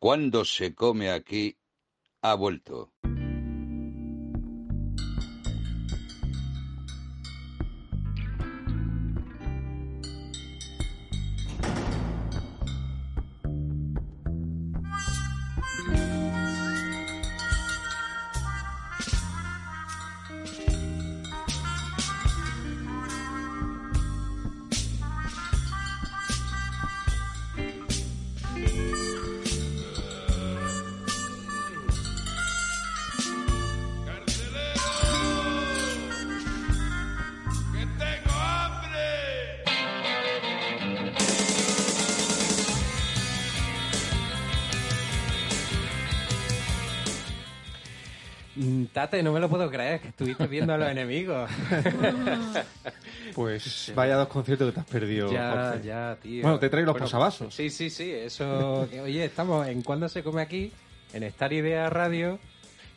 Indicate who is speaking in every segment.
Speaker 1: Cuando se come aquí, ha vuelto.
Speaker 2: No me lo puedo creer, que estuviste viendo a los enemigos.
Speaker 3: Pues vaya dos conciertos que te has perdido.
Speaker 2: ya,
Speaker 3: Jorge.
Speaker 2: ya, tío.
Speaker 3: Bueno, te traigo los
Speaker 2: Bueno,
Speaker 3: posavasos.
Speaker 2: Sí, sí, sí, eso... que, Oye, estamos en Cuando se come aquí, en Star Idea Radio,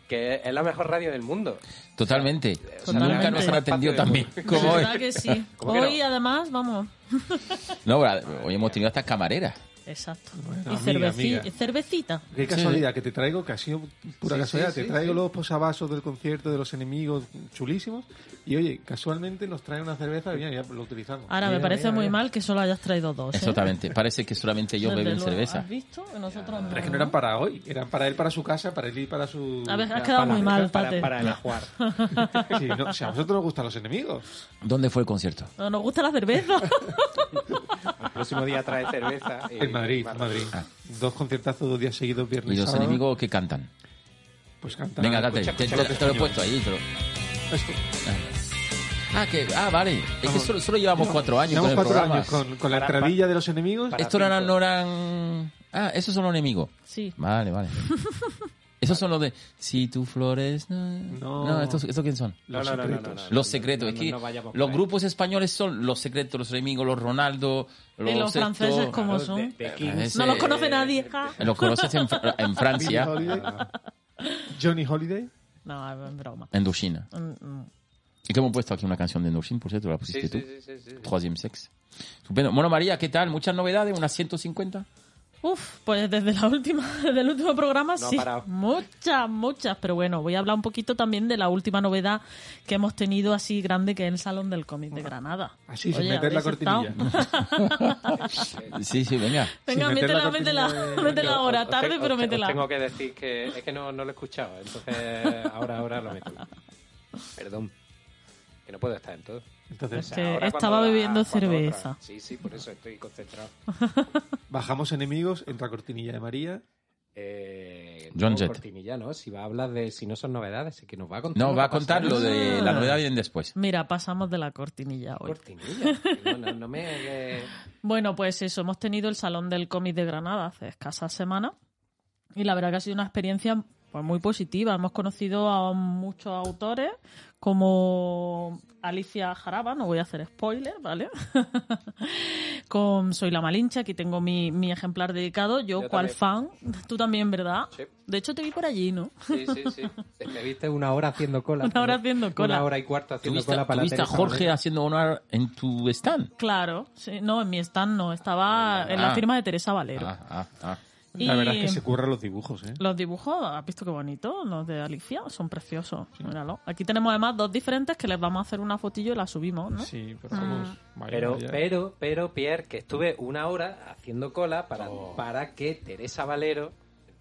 Speaker 2: que es la mejor radio del mundo.
Speaker 4: Totalmente.
Speaker 5: Totalmente.
Speaker 4: Nunca nos han atendido tan bien como hoy.
Speaker 5: ¿Verdad que sí?
Speaker 2: ¿Cómo que no?
Speaker 5: Hoy, además, vamos.
Speaker 4: No, hoy hemos tenido hasta camareras.
Speaker 5: Exacto.
Speaker 3: Bueno,
Speaker 5: y
Speaker 3: amiga,
Speaker 5: cerveci-
Speaker 3: amiga.
Speaker 5: cervecita.
Speaker 3: Qué casualidad que te traigo, que ha sido pura
Speaker 2: Sí,
Speaker 3: casualidad.
Speaker 2: sí,
Speaker 3: te
Speaker 2: sí,
Speaker 3: traigo
Speaker 2: sí.
Speaker 3: los posavasos del concierto de los enemigos chulísimos. Y oye, casualmente nos traen una cerveza y ya, ya lo utilizamos.
Speaker 5: Ahora, me
Speaker 3: Mira,
Speaker 5: parece
Speaker 3: mira,
Speaker 5: muy
Speaker 3: mira.
Speaker 5: mal que solo hayas traído dos. ¿eh?
Speaker 4: Exactamente. Parece que solamente bebo
Speaker 5: luego.
Speaker 4: cerveza.
Speaker 5: ¿Has visto? Nosotros no.
Speaker 3: Pero es que no eran para hoy, eran para él, para su casa, para él y para su.
Speaker 5: A ver, has
Speaker 2: Para-
Speaker 5: quedado muy mal,
Speaker 2: para, para el ajuar.
Speaker 3: Sí, no, si a vosotros os gustan los enemigos.
Speaker 4: ¿Dónde fue el concierto?
Speaker 5: No, nos gusta la cerveza.
Speaker 2: El próximo día trae cerveza. y-
Speaker 3: Madrid, Madrid. Dos conciertazos, dos días seguidos, viernes
Speaker 4: ¿Y
Speaker 3: y
Speaker 4: los
Speaker 3: sábado.
Speaker 4: enemigos que cantan?
Speaker 3: Pues cantan.
Speaker 4: Venga,
Speaker 2: escucha,
Speaker 4: te,
Speaker 2: escucha,
Speaker 4: te- te lo he puesto ahí. te lo-
Speaker 3: Esto.
Speaker 4: Ah, que, ah, vale. Es que solo, solo llevamos cuatro años
Speaker 3: Llevamos
Speaker 4: con el
Speaker 3: cuatro
Speaker 4: programa.
Speaker 3: años con, con la
Speaker 2: Para-
Speaker 3: entradilla de los enemigos.
Speaker 2: para-
Speaker 4: Estos no eran,
Speaker 2: cinco.
Speaker 4: no eran... Ah, esos son los enemigos.
Speaker 5: Sí.
Speaker 4: Vale, vale. Esos son los de... Si tu flores... No,
Speaker 3: No.
Speaker 4: no ¿estos, ¿estos quién son?
Speaker 2: No, no, no, no, no, no,
Speaker 4: Los
Speaker 2: no,
Speaker 4: secretos.
Speaker 2: no,
Speaker 4: es que los grupos españoles son los secretos, los enemigos, los Ronaldo, los,
Speaker 5: Y los franceses, como son?
Speaker 2: de- de
Speaker 5: No los conoce nadie. ja.
Speaker 4: Los conoces en, en Francia.
Speaker 3: Johnny Holiday.
Speaker 5: No, es broma.
Speaker 4: en Duchina.
Speaker 5: Mm, mm.
Speaker 4: Y que hemos puesto aquí una canción de Indochine, por cierto, la pusiste
Speaker 2: sí,
Speaker 4: tú.
Speaker 2: sí, sí, sí.
Speaker 4: Troisième sexe. Estupendo. Bueno, María, ¿qué tal? ¿Muchas novedades? ¿Unas 150?
Speaker 5: Uf, pues desde la última, desde el último programa
Speaker 2: No ha
Speaker 5: sí,
Speaker 2: parado.
Speaker 5: muchas, muchas, pero bueno, voy a hablar un poquito también de la última novedad que hemos tenido así grande que es el Salón del Cómic de Granada.
Speaker 3: Así, sin
Speaker 5: Oye,
Speaker 3: meter la cortinilla.
Speaker 4: Sí, sí, venga.
Speaker 5: Venga,
Speaker 3: Sin meter la
Speaker 5: métela, métela,
Speaker 3: de-
Speaker 5: métela ahora,
Speaker 2: Os
Speaker 5: tarde, pero
Speaker 2: os te- os
Speaker 5: métela.
Speaker 2: Tengo que decir que es que no, no lo he escuchado, entonces ahora, ahora lo meto. Perdón. Que no puedo estar en todo.
Speaker 3: Entonces,
Speaker 5: Que
Speaker 2: ahora
Speaker 5: estaba bebiendo cerveza.
Speaker 2: Sí, sí, por eso estoy concentrado.
Speaker 3: bajamos enemigos, entra cortinilla de María.
Speaker 2: Eh,
Speaker 4: John Jett.
Speaker 2: Cortinilla, ¿no? Si va a hablar de si no son novedades, es que nos va a contar.
Speaker 4: No,
Speaker 2: lo
Speaker 4: va a
Speaker 2: que
Speaker 4: contar lo de la
Speaker 5: Ah.
Speaker 4: novedad viene después.
Speaker 5: Mira, pasamos de la cortinilla hoy.
Speaker 2: Cortinilla. No, no, no me. eh,
Speaker 5: Bueno, pues eso, hemos tenido el Salón del Cómic de Granada hace escasas semanas y la verdad que ha sido una experiencia pues, muy positiva. Hemos conocido a muchos autores como Alicia Jaraba, no voy a hacer spoiler, ¿vale? Con Soy la Malincha, aquí tengo mi, mi ejemplar dedicado. Yo,
Speaker 2: Yo
Speaker 5: cual
Speaker 2: también.
Speaker 5: fan, tú también, ¿verdad?
Speaker 2: Sí.
Speaker 5: De hecho, te vi por allí, ¿no?
Speaker 2: Sí, sí, sí. Te viste una hora haciendo cola.
Speaker 5: Una hora haciendo cola.
Speaker 2: Una hora y cuarto haciendo
Speaker 4: ¿Tuviste,
Speaker 2: cola para
Speaker 4: tuviste a
Speaker 2: Teresa
Speaker 4: Jorge
Speaker 2: Moreno.
Speaker 4: haciendo honor en tu stand?
Speaker 5: Claro, sí, no, en mi stand no, estaba en la
Speaker 4: Ah.
Speaker 5: firma de Teresa Valero.
Speaker 4: Ah, ah, ah.
Speaker 5: Y
Speaker 3: La verdad es que se curran los dibujos, ¿eh?
Speaker 5: Los dibujos, ¿has visto qué bonito? Los de Alicia son preciosos. Míralo. Aquí tenemos además dos diferentes que les vamos a hacer una fotillo y la subimos, ¿no?
Speaker 3: Sí, pero vamos.
Speaker 5: Mm.
Speaker 3: vaya,
Speaker 2: Pero,
Speaker 3: vaya.
Speaker 2: pero, pero, Pierre, que estuve una hora haciendo cola para, para que Teresa Valero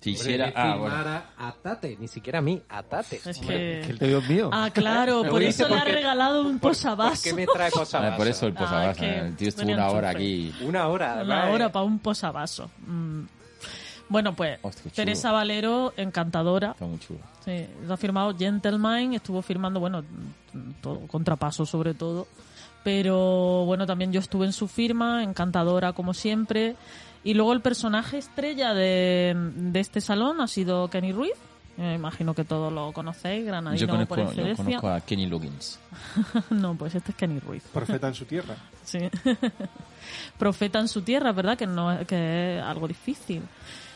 Speaker 4: hiciera...
Speaker 2: me
Speaker 4: Ah, bueno.
Speaker 2: a Tate, ni siquiera a mí, a Tate.
Speaker 5: Es
Speaker 3: Que el
Speaker 5: que...
Speaker 3: te es mío.
Speaker 5: Ah, claro, por eso le ha regalado un
Speaker 2: ¿Por
Speaker 5: posavasos.
Speaker 2: qué me trae posavasos?
Speaker 4: Ah, por eso el
Speaker 5: Ah,
Speaker 4: posavasos.
Speaker 5: que
Speaker 4: el tío estuvo una hora aquí.
Speaker 2: Una hora,
Speaker 5: Una hora
Speaker 2: eh.
Speaker 5: para un posavasos. Mm. Bueno, pues
Speaker 4: Hostia.
Speaker 5: Teresa Valero, encantadora.
Speaker 4: Está muy chulo.
Speaker 5: Sí, lo ha firmado Gentleman, estuvo firmando, bueno, todo, contrapaso sobre todo. Pero bueno, también yo estuve en su firma, encantadora como siempre. Y luego el personaje estrella de, de este salón ha sido Kenny Ruiz. Me imagino que todos lo conocéis,
Speaker 4: Yo
Speaker 5: granadino
Speaker 4: conozco,
Speaker 5: por
Speaker 4: yo
Speaker 5: excelencia.
Speaker 4: conozco a Kenny Loggins.
Speaker 5: no, pues este es Kenny Ruiz.
Speaker 3: Profeta en su tierra.
Speaker 5: Sí. Profeta en su tierra, ¿verdad? Que, no, que es algo difícil.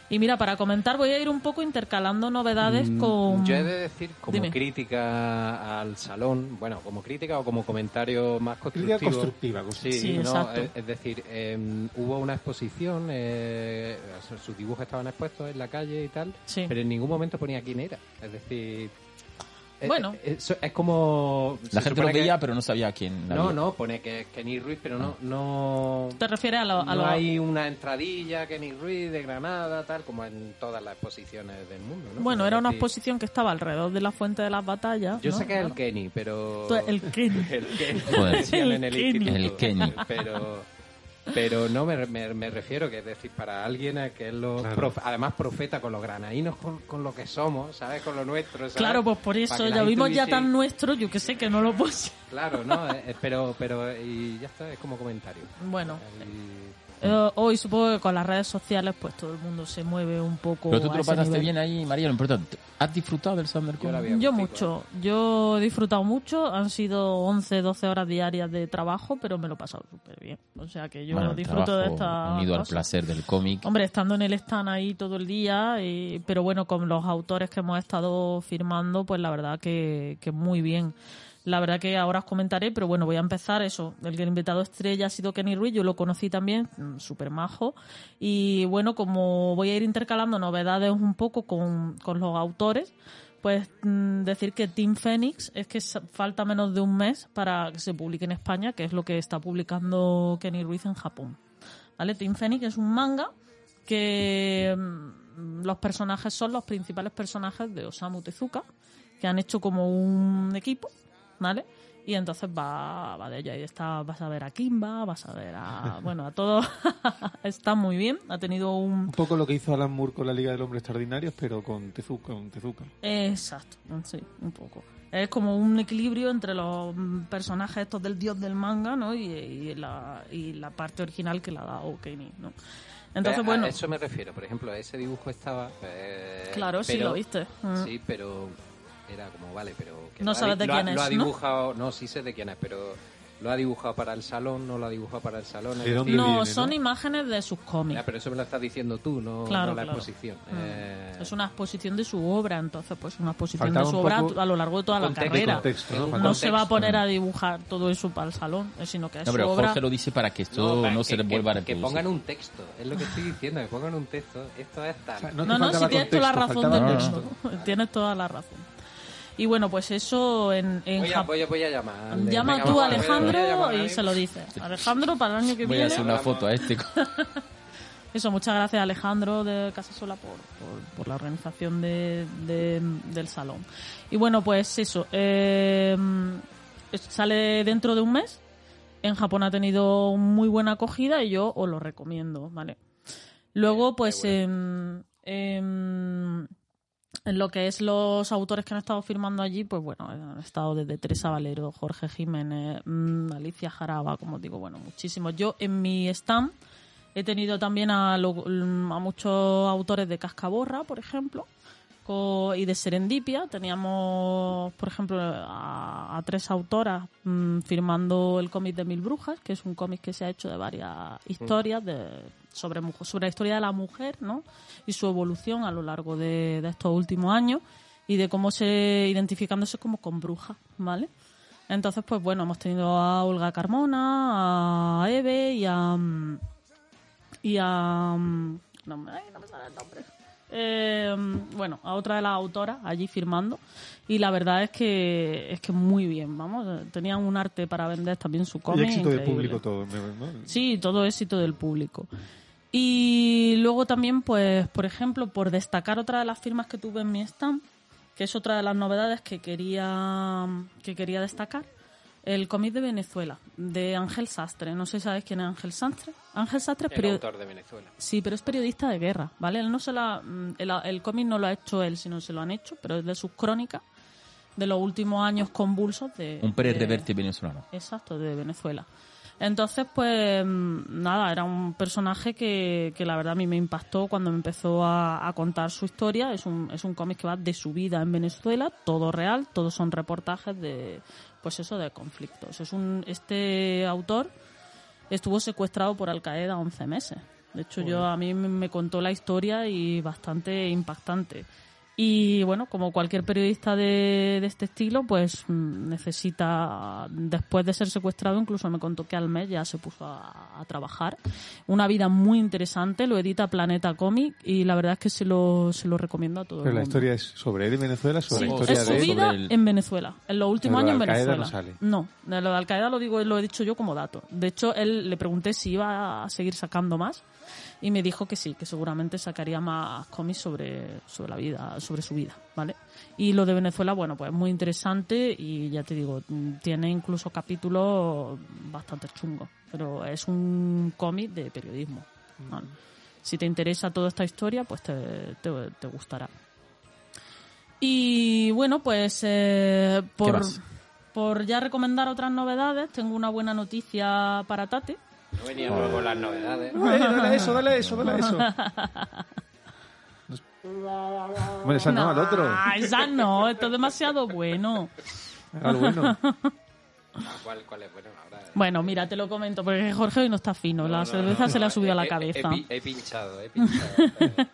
Speaker 5: Y mira, para comentar voy a ir un poco intercalando novedades
Speaker 2: Mm,
Speaker 5: con...
Speaker 2: Yo he de decir, como
Speaker 5: Dime.
Speaker 2: crítica al salón, bueno, como crítica o como comentario más
Speaker 3: Crítica
Speaker 2: constructivo.
Speaker 3: constructiva. constructiva.
Speaker 2: Sí,
Speaker 5: Sí,
Speaker 2: no,
Speaker 5: exacto.
Speaker 2: es, es decir, em, hubo una exposición, eh, sus dibujos estaban expuestos en la calle y tal,
Speaker 5: Sí.
Speaker 2: pero en ningún momento ponía quién era. Es decir,
Speaker 5: Bueno.
Speaker 2: es, es como...
Speaker 4: La gente lo
Speaker 2: que-
Speaker 4: veía, pero no sabía quién. la
Speaker 2: No, no, pone que es Kenny Ruiz, pero no... no
Speaker 5: ¿Te refieres a lo- a
Speaker 2: no
Speaker 5: lo-
Speaker 2: hay una entradilla Kenny Ruiz de Granada, tal, como en todas las exposiciones del mundo, ¿no?
Speaker 5: Bueno, era una
Speaker 2: decir,
Speaker 5: exposición que estaba alrededor de la fuente de las batallas.
Speaker 2: Yo
Speaker 5: ¿no?
Speaker 2: sé que es el Kenny, pero...
Speaker 5: El Kenny.
Speaker 2: El Kenny,
Speaker 4: Joder.
Speaker 2: decían en el,
Speaker 5: El Kenny.
Speaker 4: El Kenny.
Speaker 2: Pero, pero no, me, me, me refiero que es decir, para alguien a que es lo
Speaker 3: Claro.
Speaker 2: además profeta con los granaínos, con, con lo que somos, ¿sabes? Con lo nuestro, ¿sabes?
Speaker 5: Claro, pues por eso ya vimos ya tan nuestro, yo que sé que no lo puse.
Speaker 2: Claro, ¿no? Eh, eh, pero, pero, y ya está, es como comentario.
Speaker 5: Bueno,
Speaker 2: Y-
Speaker 5: eh, hoy supongo que con las redes sociales pues todo el mundo se mueve un poco
Speaker 4: Pero tú te lo pasaste
Speaker 5: nivel.
Speaker 4: bien ahí, María, lo importante. ¿Has disfrutado del Thunder
Speaker 2: Yo.
Speaker 5: Yo mucho, yo he disfrutado mucho, han sido 11, 12 horas diarias de trabajo, pero me lo he pasado súper bien. O sea que yo
Speaker 4: Bueno,
Speaker 5: disfruto de esta
Speaker 4: Unido al placer del cómic.
Speaker 5: Hombre, estando en el stand ahí todo el día, y- pero bueno, con los autores que hemos estado firmando, pues la verdad que, que muy bien. La verdad que ahora os comentaré, pero bueno, voy a empezar eso. El invitado estrella ha sido Kenny Ruiz, yo lo conocí también, mm, súper majo. Y bueno, como voy a ir intercalando novedades un poco con, con los autores, pues mm, decir que Team Phoenix es que falta menos de un mes para que se publique en España, que es lo que está publicando Kenny Ruiz en Japón. ¿Vale? Team Phoenix es un manga que mm, los personajes son los principales personajes de Osamu Tezuka, que han hecho como un equipo, ¿vale? Y entonces va, va de ello. Ahí está, vas a ver a Kimba, vas a ver a. Bueno, a todos. está muy bien. Ha tenido un.
Speaker 3: Un poco lo que hizo Alan Moore con la Liga del Hombre Extraordinarios, pero con Tezuka. Con Tezuka.
Speaker 5: Exacto, sí, un poco. Es como un equilibrio entre los personajes estos del dios del manga, ¿no? Y, y la, y la parte original que la da Kenny, ¿no? Entonces,
Speaker 2: a
Speaker 5: bueno,
Speaker 2: eso me refiero. Por ejemplo, ese dibujo estaba. eh,
Speaker 5: claro, sí
Speaker 2: pero-
Speaker 5: lo viste. Mm.
Speaker 2: Sí, pero era como, vale, pero... que
Speaker 5: No
Speaker 2: ha
Speaker 5: sabes de
Speaker 2: ha-
Speaker 5: quién
Speaker 2: Lo ha
Speaker 5: es, ¿no?
Speaker 2: dibujado, no, sí sé de quién es, pero lo ha dibujado para el salón, no lo ha dibujado para el salón. es
Speaker 3: ¿De dónde
Speaker 2: decir-
Speaker 5: No,
Speaker 3: viene,
Speaker 5: son
Speaker 3: no?
Speaker 5: imágenes de sus cómics.
Speaker 2: Ya, pero eso me lo estás diciendo tú, no,
Speaker 5: Claro,
Speaker 2: no la
Speaker 5: claro.
Speaker 2: exposición.
Speaker 5: Mm.
Speaker 2: Eh,
Speaker 5: Es una exposición de su obra, entonces pues una exposición
Speaker 3: Faltaba
Speaker 5: de su obra a lo largo de toda la
Speaker 2: contexto,
Speaker 5: carrera.
Speaker 3: contexto, ¿no?
Speaker 5: No se va a
Speaker 2: contexto.
Speaker 5: poner a dibujar todo eso para el salón, eh, sino que es
Speaker 4: No,
Speaker 5: su
Speaker 4: pero
Speaker 5: obra.
Speaker 4: Jorge lo dice para que esto no,
Speaker 2: que-
Speaker 4: se le
Speaker 2: que-
Speaker 4: vuelva a
Speaker 2: Que
Speaker 4: reproducir.
Speaker 2: pongan un texto, es lo que estoy diciendo, que pongan un texto. Esto es tal.
Speaker 3: O sea,
Speaker 5: No, no, si tienes toda la
Speaker 3: contexto,
Speaker 5: razón del
Speaker 4: contexto.
Speaker 5: mundo. Tienes toda la razón. Y bueno, pues eso en, en
Speaker 2: voy, a, voy, a, voy a.
Speaker 5: Llama
Speaker 2: Venga,
Speaker 5: tú a
Speaker 2: a
Speaker 5: Alejandro
Speaker 2: llamar
Speaker 5: y se lo dices. Alejandro, para el año que
Speaker 4: Voy a
Speaker 5: viene.
Speaker 4: hacer una foto a este.
Speaker 5: Eso, muchas gracias Alejandro de Casa Sola por, por, por la organización de, de- del salón. Y bueno, pues eso, eh, sale dentro de un mes. En Japón ha tenido muy buena acogida y yo os lo recomiendo, ¿vale? Luego, pues en, en- en lo que es los autores que han estado firmando allí, pues bueno, han estado desde Teresa Valero, Jorge Jiménez, mm, Alicia Jaraba, como digo, bueno, muchísimos. Yo en mi stand he tenido también a, lo- a muchos autores de Cascaborra, por ejemplo, y de Serendipia. Teníamos, por ejemplo, a, a tres autoras mm, firmando el cómic de Mil Brujas, que es un cómic que se ha hecho de varias historias de, sobre, sobre la historia de la mujer, ¿no? Y su evolución a lo largo de, estos últimos años y de cómo se identificándose como con brujas, ¿vale? Entonces, pues bueno, hemos tenido a Olga Carmona, a Eve y a mm, y a mm, no, ay, no me sale el nombre. Eh, bueno, a otra de las autoras allí firmando y la verdad es que es que muy bien, vamos, tenían un arte para vender también su
Speaker 3: Y
Speaker 5: cómic.
Speaker 3: éxito del público todo. ¿no?
Speaker 5: Sí, todo éxito del público. Y luego también, pues, por ejemplo, por destacar otra de las firmas que tuve en mi stand, que es otra de las novedades que quería, que quería destacar, el cómic de Venezuela, de Ángel Sastre. No sé si sabes quién es Ángel Sastre. Ángel Sastre es periodista.
Speaker 2: autor de Venezuela.
Speaker 5: Sí, pero es periodista de guerra, ¿vale? Él no se la, mm, el, el cómic no lo ha hecho él, sino se lo han hecho, pero es de sus crónicas de los últimos años convulsos de...
Speaker 4: Un Pérez
Speaker 5: de-
Speaker 4: Reverte venezolano.
Speaker 5: Exacto, de Venezuela. Entonces, pues mm, nada, era un personaje que, que la verdad a mí me impactó cuando me empezó a, a contar su historia. Es un, es un cómic que va de su vida en Venezuela, todo real, todos son reportajes de, pues eso, de conflictos. Es un, este autor estuvo secuestrado por Al Qaeda 11 meses, De hecho, yo a mí me- me contó la historia y bastante impactante. Y bueno, como cualquier periodista de, de este estilo, pues mm, necesita, después de ser secuestrado, incluso me contó que al mes ya se puso a, a trabajar. Una vida muy interesante, lo edita Planeta Comic y la verdad es que se lo, se lo recomiendo a todo
Speaker 3: Pero
Speaker 5: el
Speaker 3: la
Speaker 5: mundo.
Speaker 3: historia es sobre él en Venezuela, sobre
Speaker 5: Sí,
Speaker 3: la historia
Speaker 5: es su
Speaker 3: de él.
Speaker 5: vida
Speaker 4: el-
Speaker 5: en Venezuela, en los últimos años en Venezuela.
Speaker 3: no sale.
Speaker 5: No, de lo de Al Qaeda lo digo, lo he dicho yo como dato. De hecho, él le pregunté si iba a seguir sacando más y me dijo que sí, que seguramente sacaría más cómics sobre, sobre la vida, sobre su vida, ¿vale? Y lo de Venezuela, bueno, pues muy interesante y ya te digo, mm, tiene incluso capítulos bastante chungos, pero es un cómic de periodismo. ¿vale? Si te interesa toda esta historia, pues te, te, te gustará. Y bueno, pues eh, por, por ya recomendar otras novedades, tengo una buena noticia para Tate.
Speaker 2: No veníamos con las novedades.
Speaker 3: Eh, dale a eso, dale a eso, dale a eso. Bueno, esa no, al otro.
Speaker 5: Ah, esa no, esto es demasiado bueno.
Speaker 3: Al bueno.
Speaker 2: ¿Cuál, ¿Cuál es? Bueno, ahora...
Speaker 5: Bueno, mira, te lo comento, porque Jorge hoy no está fino, la
Speaker 2: No, no,
Speaker 5: cerveza
Speaker 2: no,
Speaker 5: se le ha
Speaker 2: no,
Speaker 5: subido a
Speaker 2: he-
Speaker 5: la
Speaker 2: he-
Speaker 5: cabeza.
Speaker 2: He, pi- he pinchado, he pinchado.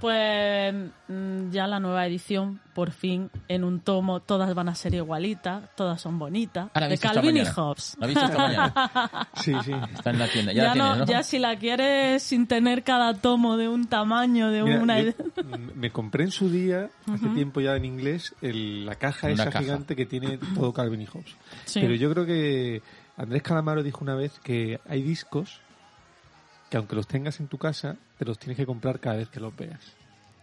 Speaker 5: Pues mm, ya la nueva edición, por fin, en un tomo, todas van a ser igualitas, todas son bonitas,
Speaker 4: Ah,
Speaker 5: de Calvin y. Hobbes.
Speaker 4: ¿La esta mañana?
Speaker 3: Sí, sí.
Speaker 4: Está en la tienda. Ya,
Speaker 5: Ya,
Speaker 4: la tienes,
Speaker 5: no,
Speaker 4: ¿no?
Speaker 5: ya si la quieres sin tener cada tomo de un tamaño, de
Speaker 3: Mira,
Speaker 5: una...
Speaker 3: yo, me compré en su día, hace tiempo ya en inglés, el- la caja
Speaker 4: Una
Speaker 3: esa
Speaker 4: caja.
Speaker 3: gigante que tiene todo Calvin y Hobbes.
Speaker 5: Sí.
Speaker 3: Pero yo creo que Andrés Calamaro dijo una vez que hay discos que aunque los tengas en tu casa, te los tienes que comprar cada vez que los veas.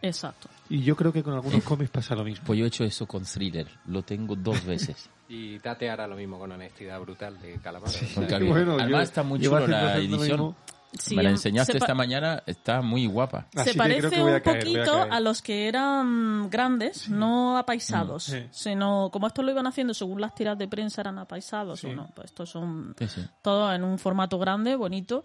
Speaker 5: Exacto.
Speaker 3: Y yo creo que con algunos cómics pasa lo mismo.
Speaker 4: Pues yo he hecho eso con Thriller. Lo tengo dos veces.
Speaker 2: Y Tate hará lo mismo con honestidad brutal de que-
Speaker 4: había-
Speaker 3: Bueno,
Speaker 4: Además
Speaker 3: yo
Speaker 4: está muy chulo la edición.
Speaker 5: Sí,
Speaker 4: Me la enseñaste esta mañana. Está muy guapa.
Speaker 3: Así
Speaker 5: Se
Speaker 3: que creo
Speaker 5: parece
Speaker 3: que voy a
Speaker 5: un
Speaker 3: caer, voy a
Speaker 5: poquito
Speaker 3: caer.
Speaker 5: a, los que eran grandes, no apaisados,
Speaker 3: Mm, sí.
Speaker 5: sino como estos lo iban haciendo según las tiras de prensa eran apaisados
Speaker 3: Sí.
Speaker 5: o no, pues estos son
Speaker 4: Sí, sí.
Speaker 5: todos en un formato grande, bonito.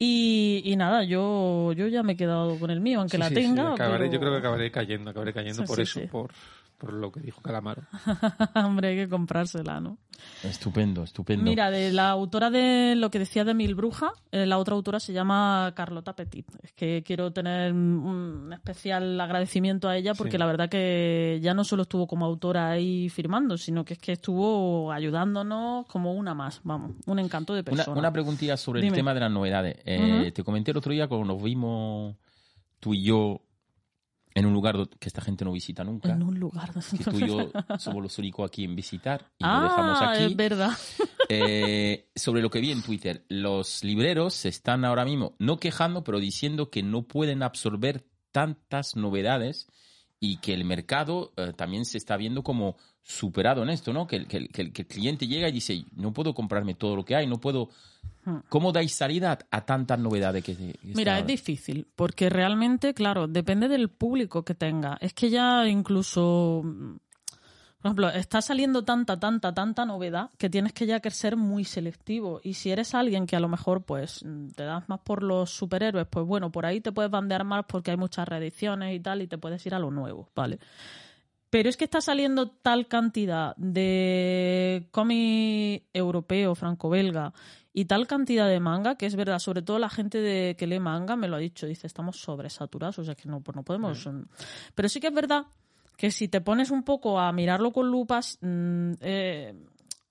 Speaker 5: Y, y nada, yo, yo ya me he quedado con el mío, aunque
Speaker 3: Sí,
Speaker 5: la
Speaker 3: sí, sí,
Speaker 5: tenga.
Speaker 3: acabaré-
Speaker 5: pero-
Speaker 3: Yo creo que acabaré cayendo, acabaré cayendo por eso. Por, por lo que dijo Calamaro.
Speaker 5: Hombre, hay que comprársela, ¿no?
Speaker 4: Estupendo, estupendo.
Speaker 5: Mira, de la autora de lo que decía de Mil Bruja, eh, la otra autora se llama Carlota Petit. Es que quiero tener un especial agradecimiento a ella porque
Speaker 3: Sí.
Speaker 5: la verdad que ya no solo estuvo como autora ahí firmando, sino que es que estuvo ayudándonos como una más, vamos, un encanto de
Speaker 4: Una,
Speaker 5: persona.
Speaker 4: una preguntilla sobre
Speaker 5: Dime.
Speaker 4: el tema de las novedades. Eh. Te comenté el otro día cuando nos vimos tú y yo en un lugar que esta gente no visita nunca.
Speaker 5: en un lugar.
Speaker 4: Que tú y yo somos los únicos aquí en visitar y
Speaker 5: ah,
Speaker 4: lo dejamos aquí.
Speaker 5: es verdad.
Speaker 4: Eh, sobre lo que vi en Twitter, los libreros se están ahora mismo no quejando, pero diciendo que no pueden absorber tantas novedades y que el mercado eh, también se está viendo como superado en esto, ¿no? Que, que el- que el, que el cliente llega y dice, no puedo comprarme todo lo que hay, no puedo... ¿Cómo dais salida a tantas novedades que, que
Speaker 5: Mira, es difícil, porque realmente, claro, depende del público que tenga. Es que ya incluso, por ejemplo, está saliendo tanta, tanta, tanta novedad que tienes que ya que ser muy selectivo. Y si eres alguien que a lo mejor pues te das más por los superhéroes, pues bueno, por ahí te puedes bandear más porque hay muchas reediciones y tal y te puedes ir a lo nuevo, ¿vale? Pero es que está saliendo tal cantidad de cómic europeo, franco-belga, y tal cantidad de manga, que es verdad, sobre todo la gente de, que lee manga me lo ha dicho, dice, estamos sobresaturados, o sea que no, pues no podemos... mm. Pero sí que es verdad que si te pones un poco a mirarlo con lupas, mm, eh,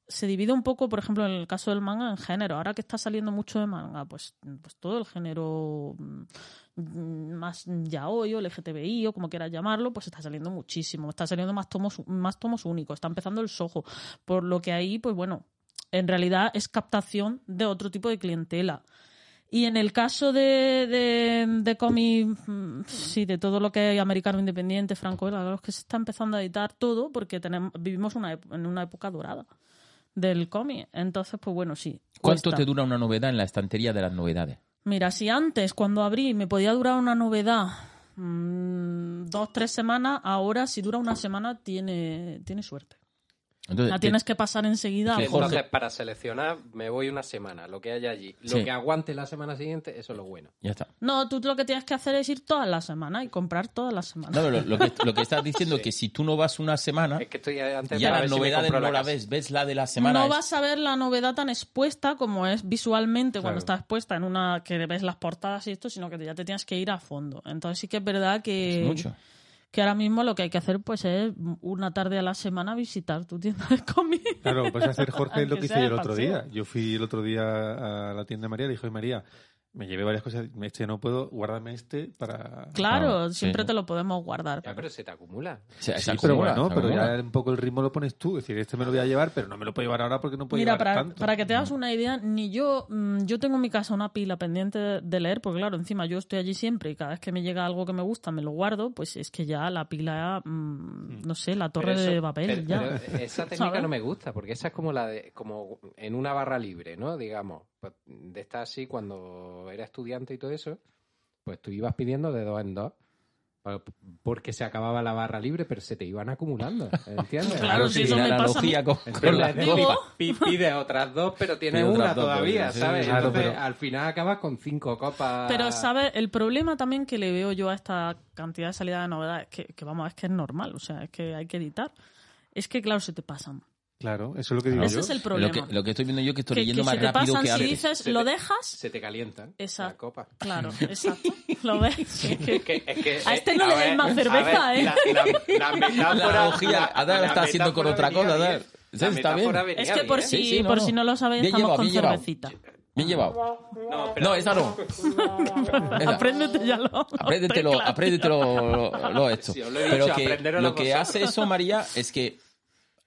Speaker 5: se divide un poco, por ejemplo, en el caso del manga, en género. Ahora que está saliendo mucho de manga, pues, pues todo el género mm, más yaoi o LGTBI o como quieras llamarlo, pues está saliendo muchísimo. Está saliendo más tomos, más tomos únicos. Está empezando el sojo. Por lo que ahí, pues bueno, en realidad es captación de otro tipo de clientela. Y en el caso de, de, de cómic, mm, sí, de todo lo que hay americano independiente, franco, es que se está empezando a editar todo porque tenemos, vivimos una, en una época dorada del cómic. Entonces, pues bueno, sí.
Speaker 4: ¿Cuánto
Speaker 5: cuesta.
Speaker 4: te dura una novedad en la estantería de las novedades?
Speaker 5: Mira, si antes, cuando abrí, me podía durar una novedad mm, dos, tres semanas, ahora si dura una semana tiene, tiene suerte.
Speaker 4: Entonces,
Speaker 5: La tienes que pasar enseguida.
Speaker 4: Sí.
Speaker 2: Entonces, para seleccionar, me voy una semana, lo que haya allí. Lo
Speaker 4: Sí.
Speaker 2: que aguante la semana siguiente, eso es lo bueno.
Speaker 4: Ya está.
Speaker 5: No, tú lo que tienes que hacer es ir todas las semanas y comprar todas las
Speaker 4: No,
Speaker 5: semanas.
Speaker 4: lo, lo que, lo que estás diciendo es que si tú no vas una semana,
Speaker 2: Es que estoy antes
Speaker 4: ya las
Speaker 2: si
Speaker 4: no la
Speaker 2: casa.
Speaker 4: ves, ves la de la semana.
Speaker 5: no
Speaker 4: es-
Speaker 5: vas a ver la novedad tan expuesta como es visualmente cuando
Speaker 2: Claro.
Speaker 5: está expuesta en una que ves las portadas y esto, sino que ya te tienes que ir a fondo. Entonces sí que es verdad que,
Speaker 4: Es mucho.
Speaker 5: Que ahora mismo lo que hay que hacer pues es una tarde a la semana visitar tu tienda de cómics.
Speaker 3: Claro, puedes hacer, Jorge, lo que hice yo el otro día. Yo fui el otro día a la tienda de María y le dije, "Oye, María, me llevé varias cosas, este no puedo, guárdame este para...
Speaker 5: Claro,
Speaker 4: Ah,
Speaker 5: siempre
Speaker 4: sí.
Speaker 5: te lo podemos guardar.
Speaker 2: Ya, pero se te acumula.
Speaker 4: Se- se
Speaker 3: Sí, pero bueno,
Speaker 4: se
Speaker 3: pero
Speaker 4: acumula.
Speaker 3: ya un poco el ritmo lo pones tú. Es decir, este me lo voy a llevar, pero no me lo puedo llevar ahora porque no puedo
Speaker 5: Mira,
Speaker 3: llevar
Speaker 5: para,
Speaker 3: tanto.
Speaker 5: para que te hagas una idea, ni yo, mm, yo tengo en mi casa una pila pendiente de, leer, porque claro, encima yo estoy allí siempre y cada vez que me llega algo que me gusta me lo guardo, pues es que ya la pila, mm, no sé, la torre
Speaker 2: eso-
Speaker 5: de papel,
Speaker 2: pero-
Speaker 5: ya.
Speaker 2: pero esa técnica
Speaker 5: ¿Sabes?
Speaker 2: no me gusta, porque esa es como la de, como en una barra libre, ¿no? Digamos, pues, de estar así cuando era estudiante y todo eso, pues tú ibas pidiendo de dos en dos. Porque se acababa la barra libre, pero se te iban acumulando, ¿entiendes?
Speaker 5: Claro, si eso me pasa
Speaker 2: pi- pides otras dos, pero tienes una
Speaker 4: dos,
Speaker 2: todavía,
Speaker 4: sí,
Speaker 2: ¿sabes?
Speaker 3: claro,
Speaker 2: Entonces,
Speaker 3: pero-
Speaker 2: al final acabas con cinco copas.
Speaker 5: Pero, ¿sabes? El problema también que le veo yo a esta cantidad de salida de novedades, que, que vamos, es que es normal, o sea, es que hay que editar, es que, claro, se te pasan.
Speaker 3: Claro, eso es lo que digo
Speaker 5: Ese
Speaker 3: yo.
Speaker 5: es el
Speaker 4: Lo
Speaker 5: problema.
Speaker 4: que, lo que estoy viendo yo es que estoy
Speaker 5: que,
Speaker 4: leyendo
Speaker 5: que
Speaker 4: más
Speaker 5: se te
Speaker 4: rápido
Speaker 5: pasan
Speaker 4: que
Speaker 5: si dices,
Speaker 2: Se
Speaker 5: lo
Speaker 2: te-
Speaker 5: dejas,
Speaker 2: Se te calientan
Speaker 5: Exacto.
Speaker 2: la copa.
Speaker 5: claro, exacto, lo ves. Es que-
Speaker 2: Es que- es que-
Speaker 5: A este
Speaker 2: eh,
Speaker 5: no le
Speaker 2: ver,
Speaker 5: des más
Speaker 2: a
Speaker 5: cerveza,
Speaker 2: ver,
Speaker 5: ¿eh?
Speaker 2: La, la, la metáfora,
Speaker 4: Adán está haciendo con otra cosa, Adán. está bien.
Speaker 2: venía
Speaker 5: Es que por
Speaker 2: bien.
Speaker 5: si,
Speaker 4: Sí, sí, no,
Speaker 5: por
Speaker 4: no.
Speaker 5: si no lo sabéis,
Speaker 4: Bien
Speaker 5: estamos
Speaker 4: llevado,
Speaker 5: con
Speaker 4: bien llevado.
Speaker 5: cervecita.
Speaker 4: Bien llevado.
Speaker 2: No, pero-
Speaker 4: No, esa no.
Speaker 5: Apréndete ya lo.
Speaker 4: Apréndetelo, apréndetelo lo, lo esto.
Speaker 2: Lo
Speaker 4: Pero que lo que hace eso, María, es que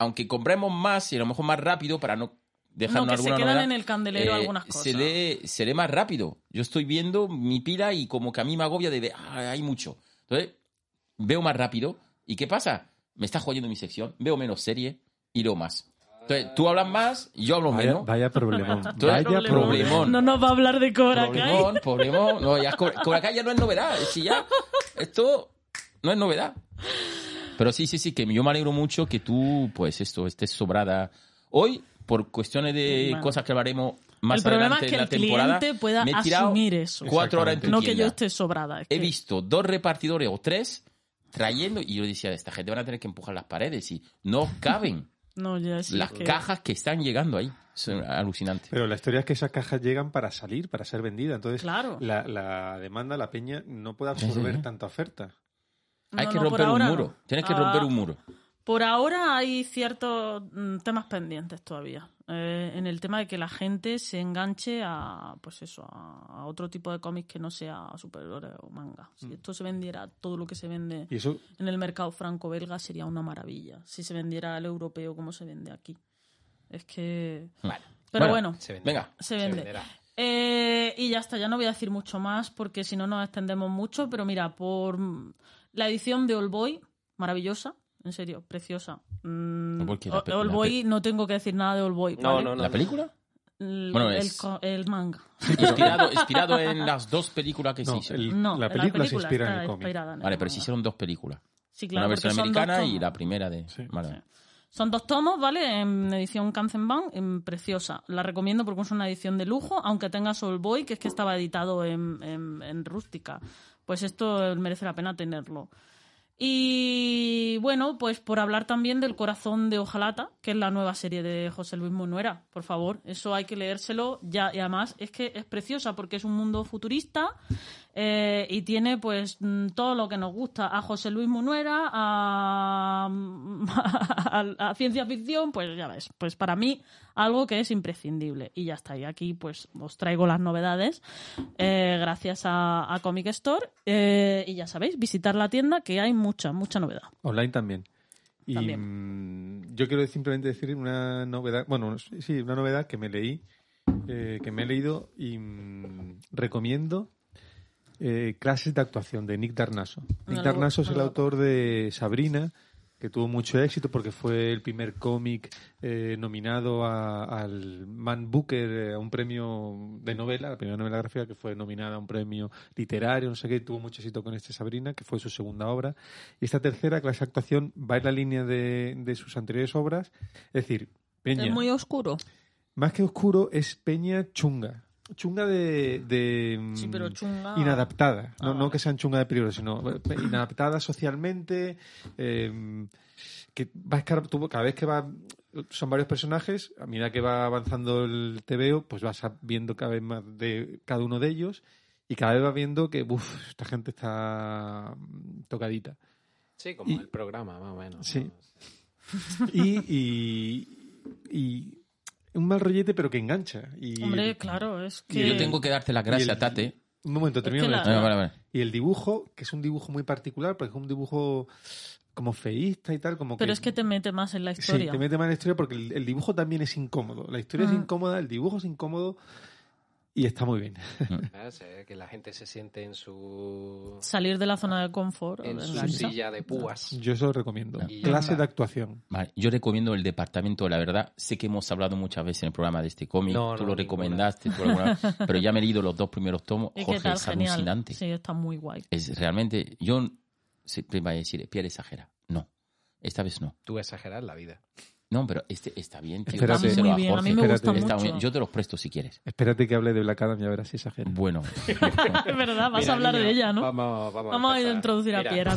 Speaker 4: aunque compremos más y a lo mejor más rápido para no dejarnos
Speaker 5: No, que se
Speaker 4: alguna
Speaker 5: quedan
Speaker 4: novedad,
Speaker 5: en el candelero
Speaker 4: eh,
Speaker 5: algunas cosas.
Speaker 4: Se lee, se lee más rápido. Yo estoy viendo mi pila y como que a mí me agobia de ver, ah, hay mucho. Entonces, veo más rápido. ¿Y qué pasa? Me está jodiendo mi sección, veo menos serie y leo más. Entonces, tú hablas más y yo hablo
Speaker 3: Vaya,
Speaker 4: menos.
Speaker 3: vaya problemón. Vaya
Speaker 5: Problemón. No nos va a hablar de Cobra Kai.
Speaker 4: Problemón, problemón. No, ya Cobra Cobra Kai ya no es novedad. Que ya, esto no es novedad. Pero sí, sí, sí, que yo me alegro mucho que tú, pues esto, estés sobrada. Hoy, por cuestiones de
Speaker 5: Bueno.
Speaker 4: cosas que hablaremos más
Speaker 5: el problema
Speaker 4: adelante
Speaker 5: es que el
Speaker 4: temporada,
Speaker 5: cliente pueda
Speaker 4: me he tirado
Speaker 5: asumir eso.
Speaker 4: cuatro horas en tu
Speaker 5: No que yo esté sobrada. es
Speaker 4: He
Speaker 5: que-
Speaker 4: visto dos repartidores o tres trayendo, y yo decía, esta gente van a tener que empujar las paredes y no caben
Speaker 5: No, ya sí,
Speaker 4: las
Speaker 5: es que-
Speaker 4: cajas que están llegando ahí. Es alucinante.
Speaker 3: Pero la historia es que esas cajas llegan para salir, para ser vendidas. Entonces,
Speaker 5: Claro.
Speaker 3: la, la demanda, la peña, no puede absorber
Speaker 4: Sí, sí.
Speaker 3: tanta oferta.
Speaker 4: Hay
Speaker 5: No,
Speaker 4: que
Speaker 5: no,
Speaker 4: romper un muro.
Speaker 5: no.
Speaker 4: Tienes que
Speaker 5: Ah,
Speaker 4: romper un muro.
Speaker 5: Por ahora hay ciertos mm, temas pendientes todavía. Eh, en el tema de que la gente se enganche a, pues eso, a, otro tipo de cómics que no sea superhéroes o manga.
Speaker 4: Mm.
Speaker 5: Si esto se vendiera todo lo que se vende
Speaker 3: Y eso,
Speaker 5: en el mercado franco-belga sería una maravilla. Si se vendiera al europeo como se vende aquí. Es que...
Speaker 4: Vale.
Speaker 5: Pero
Speaker 4: Bueno,
Speaker 5: bueno,
Speaker 2: Se vende.
Speaker 4: Venga.
Speaker 5: se vende.
Speaker 2: venderá.
Speaker 5: Eh, y ya está, ya no voy a decir mucho más porque si no nos extendemos mucho, pero mira, por mm, la edición de All Boy, maravillosa, en serio, preciosa. Mm.
Speaker 4: La
Speaker 5: All
Speaker 4: la
Speaker 5: Boy, no tengo que decir nada de All Boy.
Speaker 2: No,
Speaker 5: ¿vale?
Speaker 2: no, no.
Speaker 4: ¿La película?
Speaker 5: El,
Speaker 4: Bueno, es-
Speaker 5: co- el manga.
Speaker 4: Inspirado, inspirado en las dos películas que se
Speaker 3: no,
Speaker 4: hicieron.
Speaker 3: el-
Speaker 5: No,
Speaker 3: la película se inspira en el cómic.
Speaker 5: el
Speaker 4: Vale, pero se
Speaker 5: manga.
Speaker 4: hicieron dos películas.
Speaker 5: Sí, claro,
Speaker 4: Una versión americana y la primera de...
Speaker 3: Sí.
Speaker 4: Vale.
Speaker 5: Sí. Son dos tomos, ¿vale? En edición Kanzenban, en preciosa. La recomiendo porque es una edición de lujo, aunque tenga Soul Boy, que es que estaba editado en, en- en rústica. Pues esto merece la pena tenerlo. Y bueno, pues por hablar también del Corazón de Ojalata, que es la nueva serie de José Luis Munuera, por favor, eso hay que leérselo ya. Y además es que es preciosa porque es un mundo futurista eh, y tiene pues mm, todo lo que nos gusta a José Luis Munuera, a, a- a ciencia ficción, pues ya ves, pues para mí algo que es imprescindible. Y ya está, y aquí pues os traigo las novedades eh, gracias a, a Comic Store. eh, y ya sabéis, visitar la tienda que hay mucha, mucha novedad.
Speaker 3: online también. Y
Speaker 5: También.
Speaker 3: mm, yo quiero simplemente decir una novedad, bueno, sí, una novedad que me leí, eh, que me he leído y mm, recomiendo eh, clases de actuación de Nick Darnaso. Nick Darnaso es el autor de Sabrina, que tuvo mucho éxito porque fue el primer cómic eh, nominado a- al Man Booker, eh, a un premio de novela, la primera novela gráfica que fue nominada a un premio literario, no sé qué, y tuvo mucho éxito con este Sabrina, que fue su segunda obra. Y esta tercera clase de actuación va en la línea de, de sus anteriores obras, es decir, Peña,
Speaker 6: Es muy oscuro.
Speaker 3: más que oscuro, es Peña chunga. Chunga de... de,
Speaker 6: Sí,
Speaker 3: mm,
Speaker 6: pero chunga.
Speaker 3: inadaptada. No,
Speaker 6: Ah,
Speaker 3: no
Speaker 6: vale.
Speaker 3: que sean chunga de peligro, sino eh, inadaptada socialmente. eh, que va a escar- tú- cada vez que va. Son varios personajes. A medida que va avanzando el TVO, pues vas viendo cada vez más de cada uno de ellos. Y cada vez vas viendo que, uff, esta gente está mm, tocadita.
Speaker 2: Sí, como
Speaker 3: Y-
Speaker 2: el programa, más o menos.
Speaker 3: Sí.
Speaker 2: ¿no?
Speaker 3: Y, y, y un mal rollete, pero que engancha. Y,
Speaker 6: Hombre, claro, es
Speaker 3: y
Speaker 6: que.
Speaker 4: Yo tengo que darte las gracias,
Speaker 3: el-
Speaker 4: Tate.
Speaker 3: Un momento,
Speaker 6: Es
Speaker 3: termino
Speaker 6: que
Speaker 3: con
Speaker 6: la-.
Speaker 4: Ah, vale, vale.
Speaker 3: Y el dibujo, que es un dibujo muy particular, porque es un dibujo como feísta y tal, como
Speaker 6: Pero
Speaker 3: que...
Speaker 6: es que te mete más en la
Speaker 3: Sí,
Speaker 6: historia.
Speaker 3: te mete más en la historia porque el, el dibujo también es incómodo. La historia es
Speaker 6: Mm.
Speaker 3: incómoda, el dibujo es incómodo y está muy bien.
Speaker 2: ¿Ves? Eh, Que la gente se siente en su,
Speaker 6: Salir de la zona de confort.
Speaker 2: en
Speaker 6: de
Speaker 2: su silla de púas.
Speaker 3: Yo eso lo recomiendo.
Speaker 2: Y-
Speaker 3: Clase de actuación.
Speaker 4: Vale, yo recomiendo el Departamento de la Verdad. Sé que hemos hablado muchas veces en el programa de este cómic.
Speaker 2: No,
Speaker 4: tú
Speaker 2: no,
Speaker 4: lo recomendaste, tú recomendaste, pero ya me he leído los dos primeros tomos.
Speaker 6: ¿Y qué
Speaker 4: Jorge,
Speaker 6: tal?
Speaker 4: es
Speaker 6: Genial.
Speaker 4: alucinante.
Speaker 6: Sí, está muy guay.
Speaker 4: Es realmente, yo siempre iba a decir, Pierre exagera. No, esta vez no.
Speaker 2: Tú exageras la vida.
Speaker 4: No, pero este está bien, tío.
Speaker 3: Espérate.
Speaker 4: Dáselo
Speaker 6: Muy
Speaker 4: a
Speaker 6: bien, a mí me
Speaker 3: gusta
Speaker 4: Está
Speaker 6: mucho.
Speaker 4: bien. Yo te los presto si quieres.
Speaker 3: Espérate que hable de Black Adam y a ver si exagera.
Speaker 4: Bueno,
Speaker 6: Es verdad, vas
Speaker 2: Mira,
Speaker 6: a hablar
Speaker 2: niño,
Speaker 6: de ella, ¿no?
Speaker 2: Vamos, vamos,
Speaker 6: Vamos a
Speaker 2: empezar.
Speaker 6: introducir a Piera.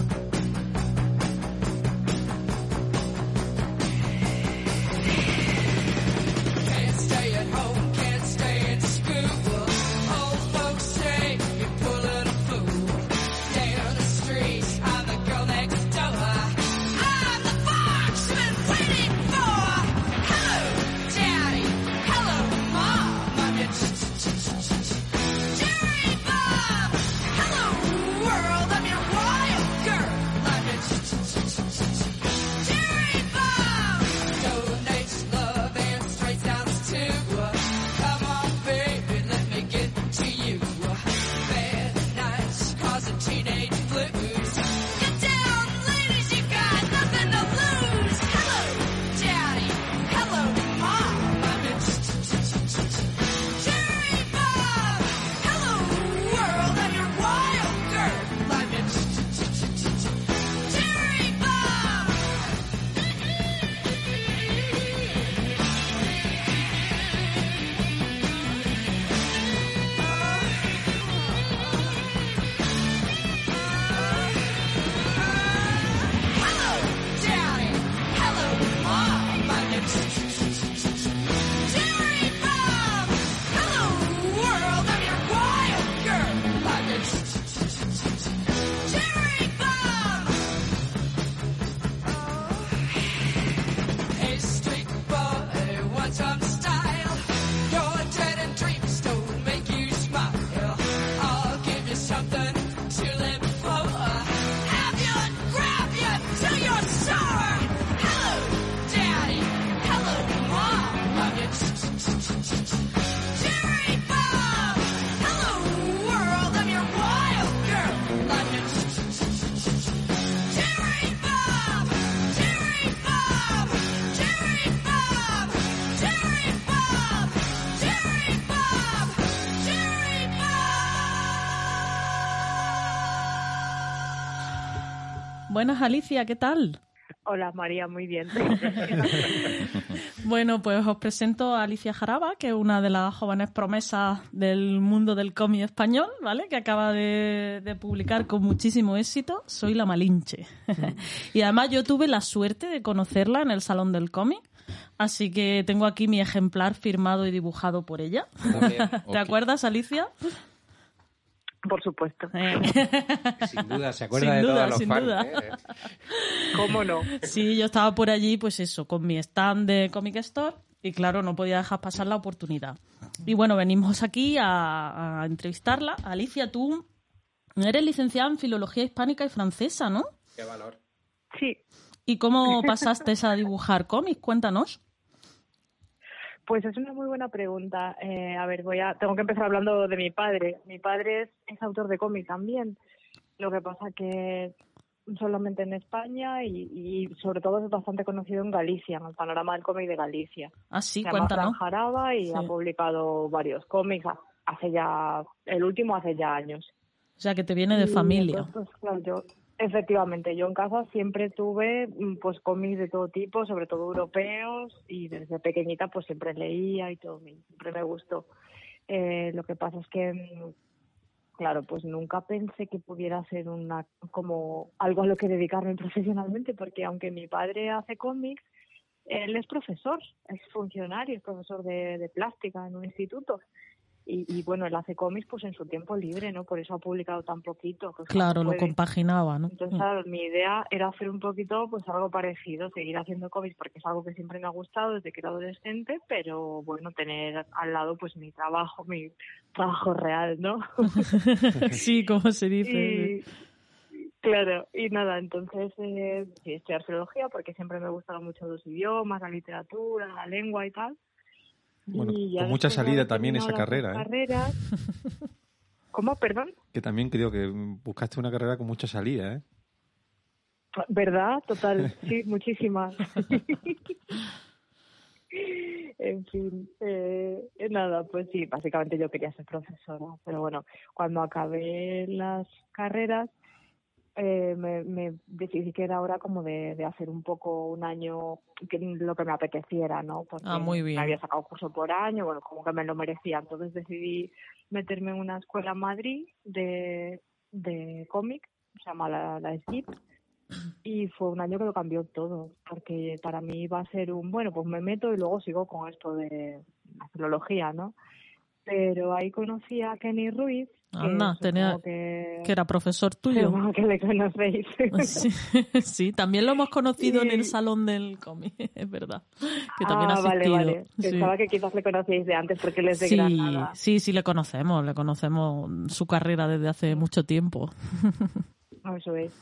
Speaker 6: Buenas, Alicia, ¿qué tal?
Speaker 7: Hola María, muy bien.
Speaker 6: Bueno, pues os presento a Alicia Jaraba, que es una de las jóvenes promesas del mundo del cómic español, ¿vale? Que acaba de, de publicar con muchísimo éxito Soy la Malinche. y además yo tuve la suerte de conocerla en el Salón del Cómic, así que tengo aquí mi ejemplar firmado y dibujado por ella. ¿Te acuerdas, Alicia?
Speaker 7: Por supuesto.
Speaker 6: Eh,
Speaker 2: sin duda, se acuerda
Speaker 6: Sin
Speaker 2: de
Speaker 6: duda,
Speaker 2: todos los
Speaker 6: sin
Speaker 2: fans.
Speaker 6: duda.
Speaker 2: ¿eh?
Speaker 7: ¿Cómo no?
Speaker 6: Sí, yo estaba por allí, pues eso, con mi stand de Comic Store y claro, no podía dejar pasar la oportunidad. Y bueno, venimos aquí a, a entrevistarla. Alicia, tú eres licenciada en Filología Hispánica y Francesa, ¿no?
Speaker 2: Qué valor.
Speaker 7: Sí,
Speaker 6: ¿Y cómo pasaste a dibujar cómics? Cuéntanos.
Speaker 7: Pues es una muy buena pregunta. Eh, a ver, voy a, tengo que empezar hablando de mi padre. Mi padre es, es autor de cómic también. Lo que pasa que solamente en España y, y sobre todo es bastante conocido en Galicia, en el panorama del cómic de Galicia.
Speaker 5: Ah, sí, cuéntanos.
Speaker 7: Jaraba y
Speaker 5: Sí.
Speaker 7: ha publicado varios cómics ha- hace ya, el último hace ya años.
Speaker 5: O sea, que te viene de
Speaker 7: Y
Speaker 5: familia.
Speaker 7: entonces, pues, claro, yo, efectivamente, yo en casa siempre tuve mm, pues cómics de todo tipo, sobre todo europeos, y desde pequeñita pues siempre leía y todo, siempre me gustó. Eh, lo que pasa es que, mm, claro, pues nunca pensé que pudiera ser una como algo a lo que dedicarme profesionalmente, porque aunque mi padre hace cómics, él es profesor, es funcionario, es profesor de, de plástica en un instituto. Y, y bueno, él hace cómics pues en su tiempo libre, ¿no? Por eso ha publicado tan poquito. pues,
Speaker 5: Claro, lo compaginaba, ¿no?
Speaker 7: Entonces, claro, mi idea era hacer un poquito, pues algo parecido, seguir haciendo cómics porque es algo que siempre me ha gustado desde que era adolescente, pero bueno, tener al lado pues mi trabajo, mi trabajo real, ¿no?
Speaker 5: sí, como se dice.
Speaker 7: y claro, y nada, entonces eh, sí, estudiar filología porque siempre me gustaron mucho los idiomas, la literatura, la lengua y tal.
Speaker 3: Bueno,
Speaker 7: Y
Speaker 3: con mucha salida también esa carrera, ¿eh?
Speaker 7: carreras- ¿Cómo? Perdón.
Speaker 3: Que también creo que buscaste una carrera con mucha salida, ¿eh?
Speaker 7: ¿Verdad? Total, sí, muchísimas. en fin, eh, nada, pues sí, básicamente yo quería ser profesora, pero bueno, cuando acabé las carreras, eh, me, me decidí que era hora como de, de hacer un poco un año que lo que me apeteciera, ¿no? Porque
Speaker 5: Ah, muy bien.
Speaker 7: me había sacado curso por año, bueno, como que me lo merecía, entonces decidí meterme en una escuela en Madrid de, de cómic, se llama la, la SGIP, y fue un año que lo cambió todo, porque para mí iba a ser un, bueno, pues me meto y luego sigo con esto de la filología, ¿no? Pero ahí conocí a Kenny Ruiz, que
Speaker 5: Anda, tenía-
Speaker 7: que,
Speaker 5: Que era profesor tuyo.
Speaker 7: que le conocéis.
Speaker 5: Sí, sí, también lo hemos conocido en el salón del cómic, es verdad. Que también ha
Speaker 7: ah, vale,
Speaker 5: asistido.
Speaker 7: vale.
Speaker 5: Sí.
Speaker 7: Pensaba que quizás le conocíais de antes porque él es de
Speaker 5: Sí,
Speaker 7: Granada.
Speaker 5: sí, sí, le conocemos, le conocemos su carrera desde hace mucho tiempo.
Speaker 7: Eso es.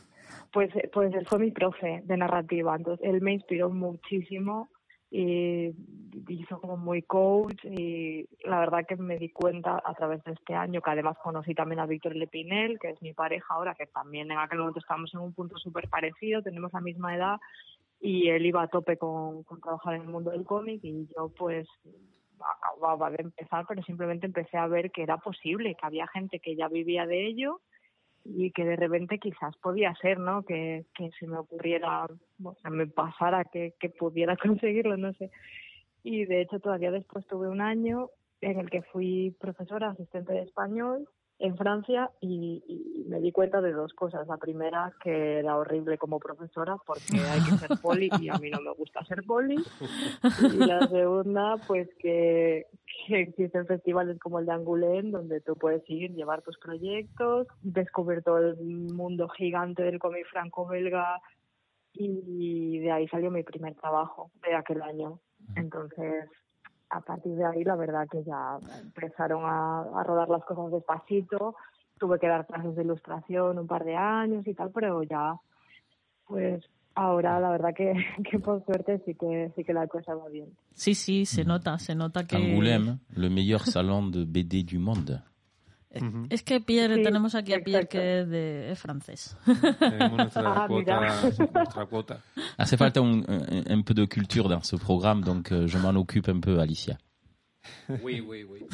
Speaker 7: Pues, pues él fue mi profe de narrativa, entonces él me inspiró muchísimo y hizo como muy coach y la verdad que me di cuenta a través de este año que además conocí también a Víctor Lepinel, que es mi pareja ahora, que también en aquel momento estábamos en un punto súper parecido, tenemos la misma edad y él iba a tope con, con trabajar en el mundo del cómic y yo pues acababa de empezar, pero simplemente empecé a ver que era posible, que había gente que ya vivía de ello y que de repente quizás podía ser, ¿no? Que, que se me ocurriera, o sea, me pasara que, que pudiera conseguirlo, no sé. Y de hecho todavía después tuve un año en el que fui profesora asistente de español en Francia y, y me di cuenta de dos cosas. La primera, que era horrible como profesora porque hay que ser poli y a mí no me gusta ser poli. Y la segunda, pues que, que existen festivales como el de Angoulême donde tú puedes ir, llevar tus proyectos, descubrir todo el mundo gigante del cómic franco-belga y de ahí salió mi primer trabajo de aquel año. Entonces, a partir de ahí, la verdad que ya empezaron a, a rodar las cosas despacito. Tuve que dar clases de ilustración un par de años y tal, pero ya, pues ahora la verdad que, que por suerte sí que sí que la cosa va bien.
Speaker 5: Sí, sí, se nota, se nota que...
Speaker 4: Angoulême, le meilleur salon de BD du monde.
Speaker 3: Ujú.
Speaker 5: Es que Pierre,
Speaker 7: Sí,
Speaker 5: tenemos aquí a Pierre
Speaker 7: exacto.
Speaker 5: que es, de, es francés.
Speaker 3: Tenemos nuestra,
Speaker 7: Ah,
Speaker 3: cuota,
Speaker 7: mira.
Speaker 3: nuestra cuota.
Speaker 4: Hace falta un, un, un peu de culture dans ce programme, donc euh, je m'en occupe un peu, Alicia.
Speaker 2: Oui, oui, oui.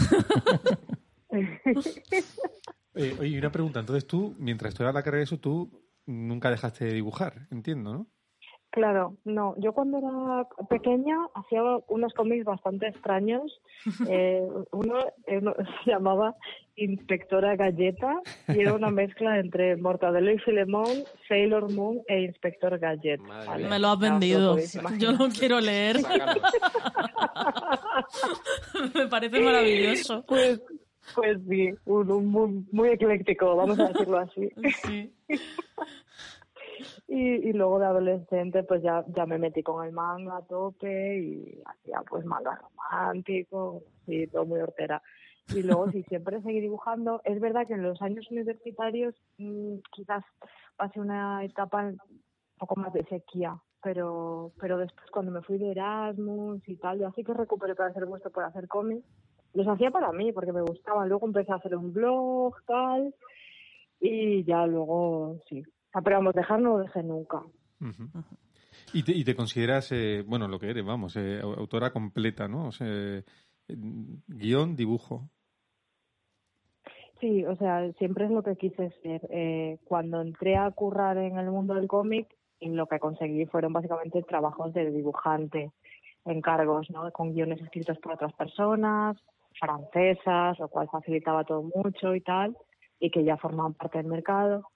Speaker 3: Eh, oye, una pregunta. Entonces tú, mientras estudiabas la carrera de eso, tú nunca dejaste de dibujar, entiendo, ¿no?
Speaker 7: Claro, no. Yo cuando era pequeña hacía unos cómics bastante extraños. Eh, uno, eh, uno se llamaba Inspectora Galleta y era una mezcla entre Mortadelo y Filemón, Sailor Moon e Inspector
Speaker 2: mía.
Speaker 5: Me lo has vendido. Yo no quiero leer. Me parece maravilloso.
Speaker 7: Pues, pues sí, un, un muy, muy ecléctico, vamos a decirlo así.
Speaker 5: Sí.
Speaker 7: Y, y luego de adolescente pues ya, ya me metí con el manga a tope y hacía pues manga romántico, sí, todo muy hortera. Y luego sí, siempre seguí dibujando. Es verdad que en los años universitarios mm, quizás pasé una etapa un poco más de sequía, pero, pero después cuando me fui de Erasmus y tal, yo así que recuperé para hacer gusto por hacer cómics. Los hacía para mí porque me gustaban. Luego empecé a hacer un blog, tal, y ya luego sí, Ah, Pero vamos, dejar no lo dejé nunca.
Speaker 3: Y te, y te consideras, eh, bueno, lo que eres, vamos, eh, au- autora completa, ¿no? O sea, eh, guion, dibujo.
Speaker 7: Sí, o sea, siempre es lo que quise ser. Eh, cuando entré a currar en el mundo del cómic, y lo que conseguí fueron básicamente trabajos de dibujante, encargos, ¿no? Con guiones escritos por otras personas, francesas, lo cual facilitaba todo mucho y tal, y que ya formaban parte del mercado.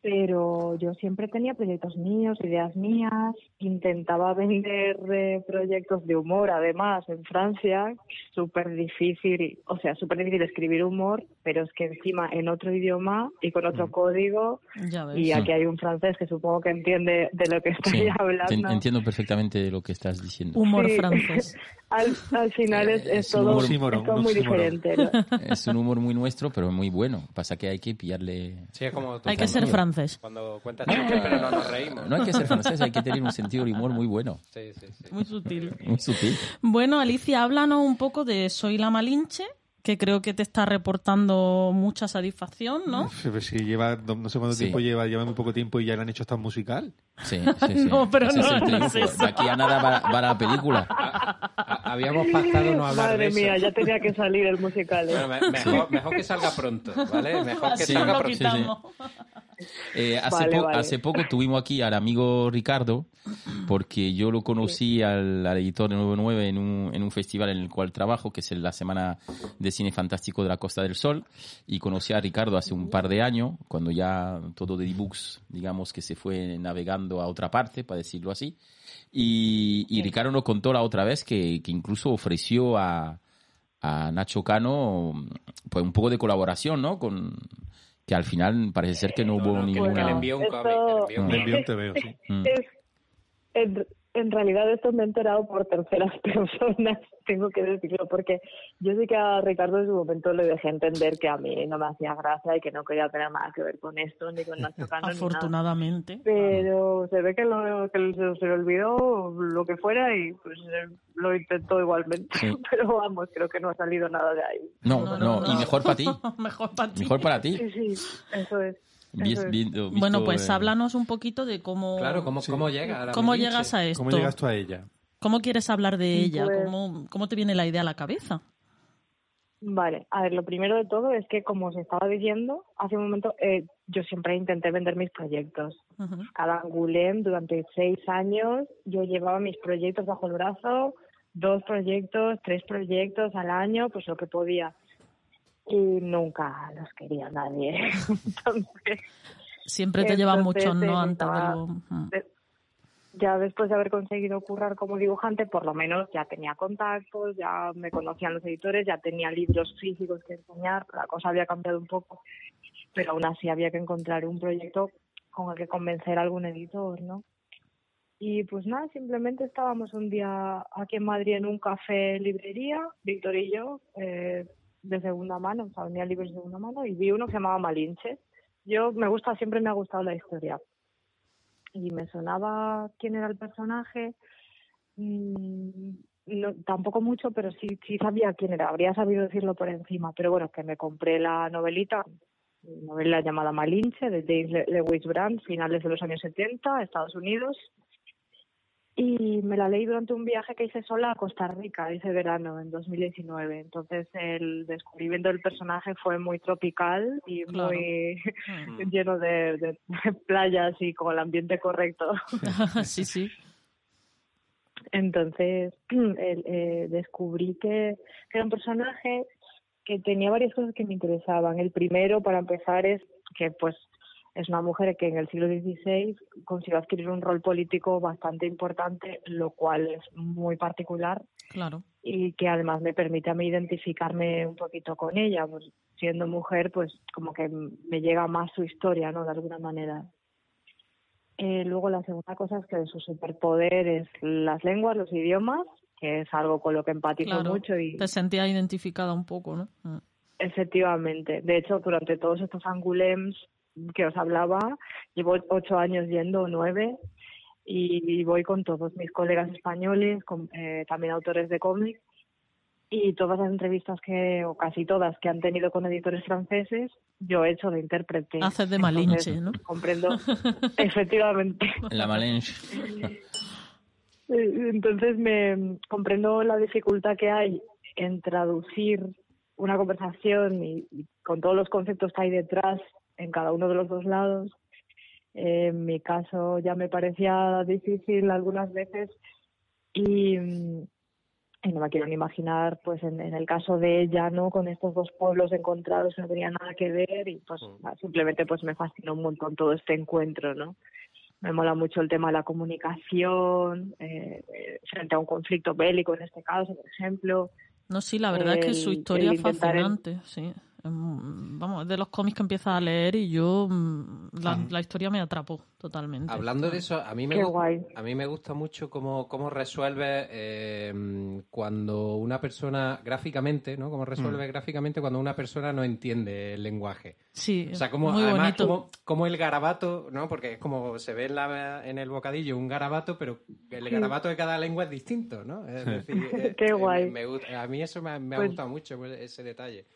Speaker 7: Pero yo siempre tenía proyectos míos, ideas mías, intentaba vender eh, proyectos de humor, además, en Francia, súper difícil, o sea, súper difícil escribir humor, pero es que encima en otro idioma y con otro código,
Speaker 5: Ya ves.
Speaker 7: y aquí hay un francés que supongo que entiende de lo que estoy
Speaker 4: Sí,
Speaker 7: hablando.
Speaker 4: entiendo perfectamente lo que estás diciendo.
Speaker 5: Humor
Speaker 7: Sí.
Speaker 5: francés.
Speaker 7: Al, al final es, es todo,
Speaker 4: humor-
Speaker 3: Oxímoron,
Speaker 7: es todo
Speaker 3: un
Speaker 7: muy diferente. ¿no?
Speaker 4: Es un humor muy nuestro, pero muy bueno. Pasa que hay que pillarle...
Speaker 2: Sí, como
Speaker 5: Hay que ser
Speaker 2: cuando-
Speaker 5: francés.
Speaker 2: Cuando cuentas chistes, pero no nos reímos.
Speaker 4: No hay que ser francés, hay que tener un sentido del humor muy bueno,
Speaker 2: Sí, sí, sí.
Speaker 5: Muy sutil.
Speaker 4: muy sutil.
Speaker 5: Bueno, Alicia, háblanos un poco de Soy la Malinche, que creo que te está reportando mucha satisfacción, ¿no?
Speaker 3: Pero si lleva, no sé cuánto
Speaker 4: Sí.
Speaker 3: tiempo lleva, lleva muy poco tiempo y ya le han hecho hasta un musical.
Speaker 4: Sí, sí, sí.
Speaker 5: No, pero
Speaker 4: Ese es
Speaker 5: no, no es eso.
Speaker 4: De aquí a nada va, va la película.
Speaker 2: Ha- Habíamos pactado no hablar
Speaker 7: Madre
Speaker 2: de eso.
Speaker 7: mía, ya tenía que salir el musical. ¿eh?
Speaker 2: Bueno, me- mejor, mejor que salga pronto, ¿vale? Mejor que salga
Speaker 5: lo
Speaker 2: pronto.
Speaker 4: Sí, sí. Eh, hace,
Speaker 7: Vale,
Speaker 4: po-
Speaker 7: vale.
Speaker 4: hace poco tuvimos aquí al amigo Ricardo, porque yo lo conocí al, al editor de 99 en un, en un festival en el cual trabajo, que es la Semana de Cine Fantástico de la Costa del Sol, y conocí a Ricardo hace un par de años, cuando ya todo de ebooks, digamos que se fue navegando a otra parte, para decirlo así. Y, y Ricardo nos contó la otra vez que, que incluso ofreció a, a Nacho Cano pues un poco de colaboración, ¿no? Con que al final parece ser que no hubo
Speaker 2: Que le- que le
Speaker 4: ninguna.
Speaker 2: envió un que le envió un
Speaker 3: veo, sí.
Speaker 4: Mm.
Speaker 7: Es, en realidad esto me he enterado por terceras personas, tengo que decirlo, porque yo sí que a Ricardo en su momento le dejé entender que a mí no me hacía gracia y que no quería tener nada que ver con esto, ni con Nacho Cano, ni nada.
Speaker 5: Afortunadamente.
Speaker 7: Pero se ve que, lo, que se, se le olvidó lo que fuera y pues eh, lo intentó igualmente.
Speaker 4: Sí.
Speaker 7: Pero vamos, creo que no ha salido nada de ahí.
Speaker 4: No, no, y mejor para ti.
Speaker 5: Mejor para ti.
Speaker 4: Mejor para ti.
Speaker 7: Sí, sí, eso es.
Speaker 4: Bien-
Speaker 7: eso es.
Speaker 4: bien- visto,
Speaker 5: Bueno, pues
Speaker 4: eh,
Speaker 5: háblanos un poquito de cómo,
Speaker 2: Claro, ¿cómo, cómo llega? a la
Speaker 5: cómo llegas a esto.
Speaker 3: ¿Cómo llegas tú a ella?
Speaker 5: ¿Cómo quieres hablar de ella?
Speaker 7: Pues-
Speaker 5: ¿Cómo, ¿Cómo te viene la idea a la cabeza?
Speaker 7: Vale, a ver, lo primero de todo es que, como os estaba diciendo, hace un momento eh, yo siempre intenté vender mis proyectos.
Speaker 5: Ujú.
Speaker 7: Cada Angulem, durante seis años, yo llevaba mis proyectos bajo el brazo, dos proyectos, tres proyectos al año, pues lo que podía. Y nunca los quería nadie. Entonces,
Speaker 5: Siempre te llevan
Speaker 7: Entonces,
Speaker 5: mucho, ¿no? Antes de
Speaker 7: estaba-
Speaker 5: lo...
Speaker 7: De- ya después de haber conseguido currar como dibujante, por lo menos ya tenía contactos, ya me conocían los editores, ya tenía libros físicos que enseñar, la cosa había cambiado un poco, pero aún así había que encontrar un proyecto con el que convencer a algún editor, ¿no? Y pues nada, simplemente estábamos un día aquí en Madrid en un café librería, Víctor y yo, eh, de segunda mano, o sea, vendía libros de segunda mano, y vi uno que se llamaba Malinche. Yo me gusta, siempre me ha gustado la historia y me sonaba quién era el personaje. Mm, tampoco mucho, pero sí, sí sabía quién era. Habría sabido decirlo por encima. Pero bueno, que me compré la novelita, novela llamada Malinche, de James Le- Lewis Brand, finales de los años 70, Estados Unidos. Y me la leí durante un viaje que hice sola a Costa Rica ese verano, en 2019. Entonces el descubrimiento del personaje fue muy tropical y
Speaker 5: Claro.
Speaker 7: muy
Speaker 5: Mm.
Speaker 7: lleno de, de playas y con el ambiente correcto.
Speaker 5: sí, sí.
Speaker 7: Entonces el- eh, descubrí que, que era un personaje que tenía varias cosas que me interesaban. El primero, para empezar, es que pues es una mujer que en el siglo XVI consiguió adquirir un rol político bastante importante, lo cual es muy particular
Speaker 5: Claro.
Speaker 7: y que además me permite a mí identificarme un poquito con ella. Pues, siendo mujer, pues como que me llega más su historia, ¿no? De alguna manera. Eh, luego la segunda cosa es que su superpoder es las lenguas, los idiomas, que es algo con lo que empatizo
Speaker 5: Claro.
Speaker 7: mucho y
Speaker 5: Te sentías identificada un poco, ¿no? Mm.
Speaker 7: efectivamente. De hecho, durante todos estos angulems que os hablaba, llevo ocho años yendo, nueve, y, y voy con todos mis colegas españoles, con, eh, también autores de cómics, y todas las entrevistas que, o casi todas, que han tenido con editores franceses, yo he hecho de intérprete.
Speaker 5: Haces de
Speaker 7: Entonces,
Speaker 5: Malinche, ¿no?
Speaker 7: Comprendo, efectivamente.
Speaker 4: La Malenche.
Speaker 7: Eh, Entonces me comprendo la dificultad que hay en traducir una conversación y, y con todos los conceptos que hay detrás en cada uno de los dos lados. En mi caso ya me parecía difícil algunas veces y, mm, y no me quiero ni imaginar pues en, en el caso de ella no con estos dos pueblos encontrados no tenían nada que ver y pues nada, simplemente pues me fascinó un montón todo este encuentro no me mola mucho el tema de la comunicación eh, eh, frente a un conflicto bélico en este caso, por ejemplo.
Speaker 5: No, sí, la verdad es que su
Speaker 7: El-
Speaker 5: historia
Speaker 7: el
Speaker 5: es fascinante, sí. Em, Vamos, es de los cómics que empiezas a leer y yo mm, la, la historia me atrapó totalmente.
Speaker 2: Hablando de eso, a mí me,
Speaker 7: Qué
Speaker 2: gu-
Speaker 7: guay.
Speaker 2: a mí me gusta mucho cómo, cómo resuelve eh, cuando una persona gráficamente, ¿no? Cómo resuelve
Speaker 3: Mm.
Speaker 2: gráficamente cuando una persona no entiende el lenguaje.
Speaker 5: Sí,
Speaker 2: O sea, como,
Speaker 5: muy
Speaker 2: además,
Speaker 5: bonito.
Speaker 2: como, como el garabato, ¿no? Porque es como se ve en, la- en el bocadillo un garabato, pero el garabato de cada lengua es distinto, ¿no? Es decir, eh,
Speaker 7: Qué
Speaker 2: eh,
Speaker 7: guay.
Speaker 2: me gusta- a mí eso me, ha- me ha
Speaker 7: Pues-
Speaker 2: gustado mucho, pues, ese detalle.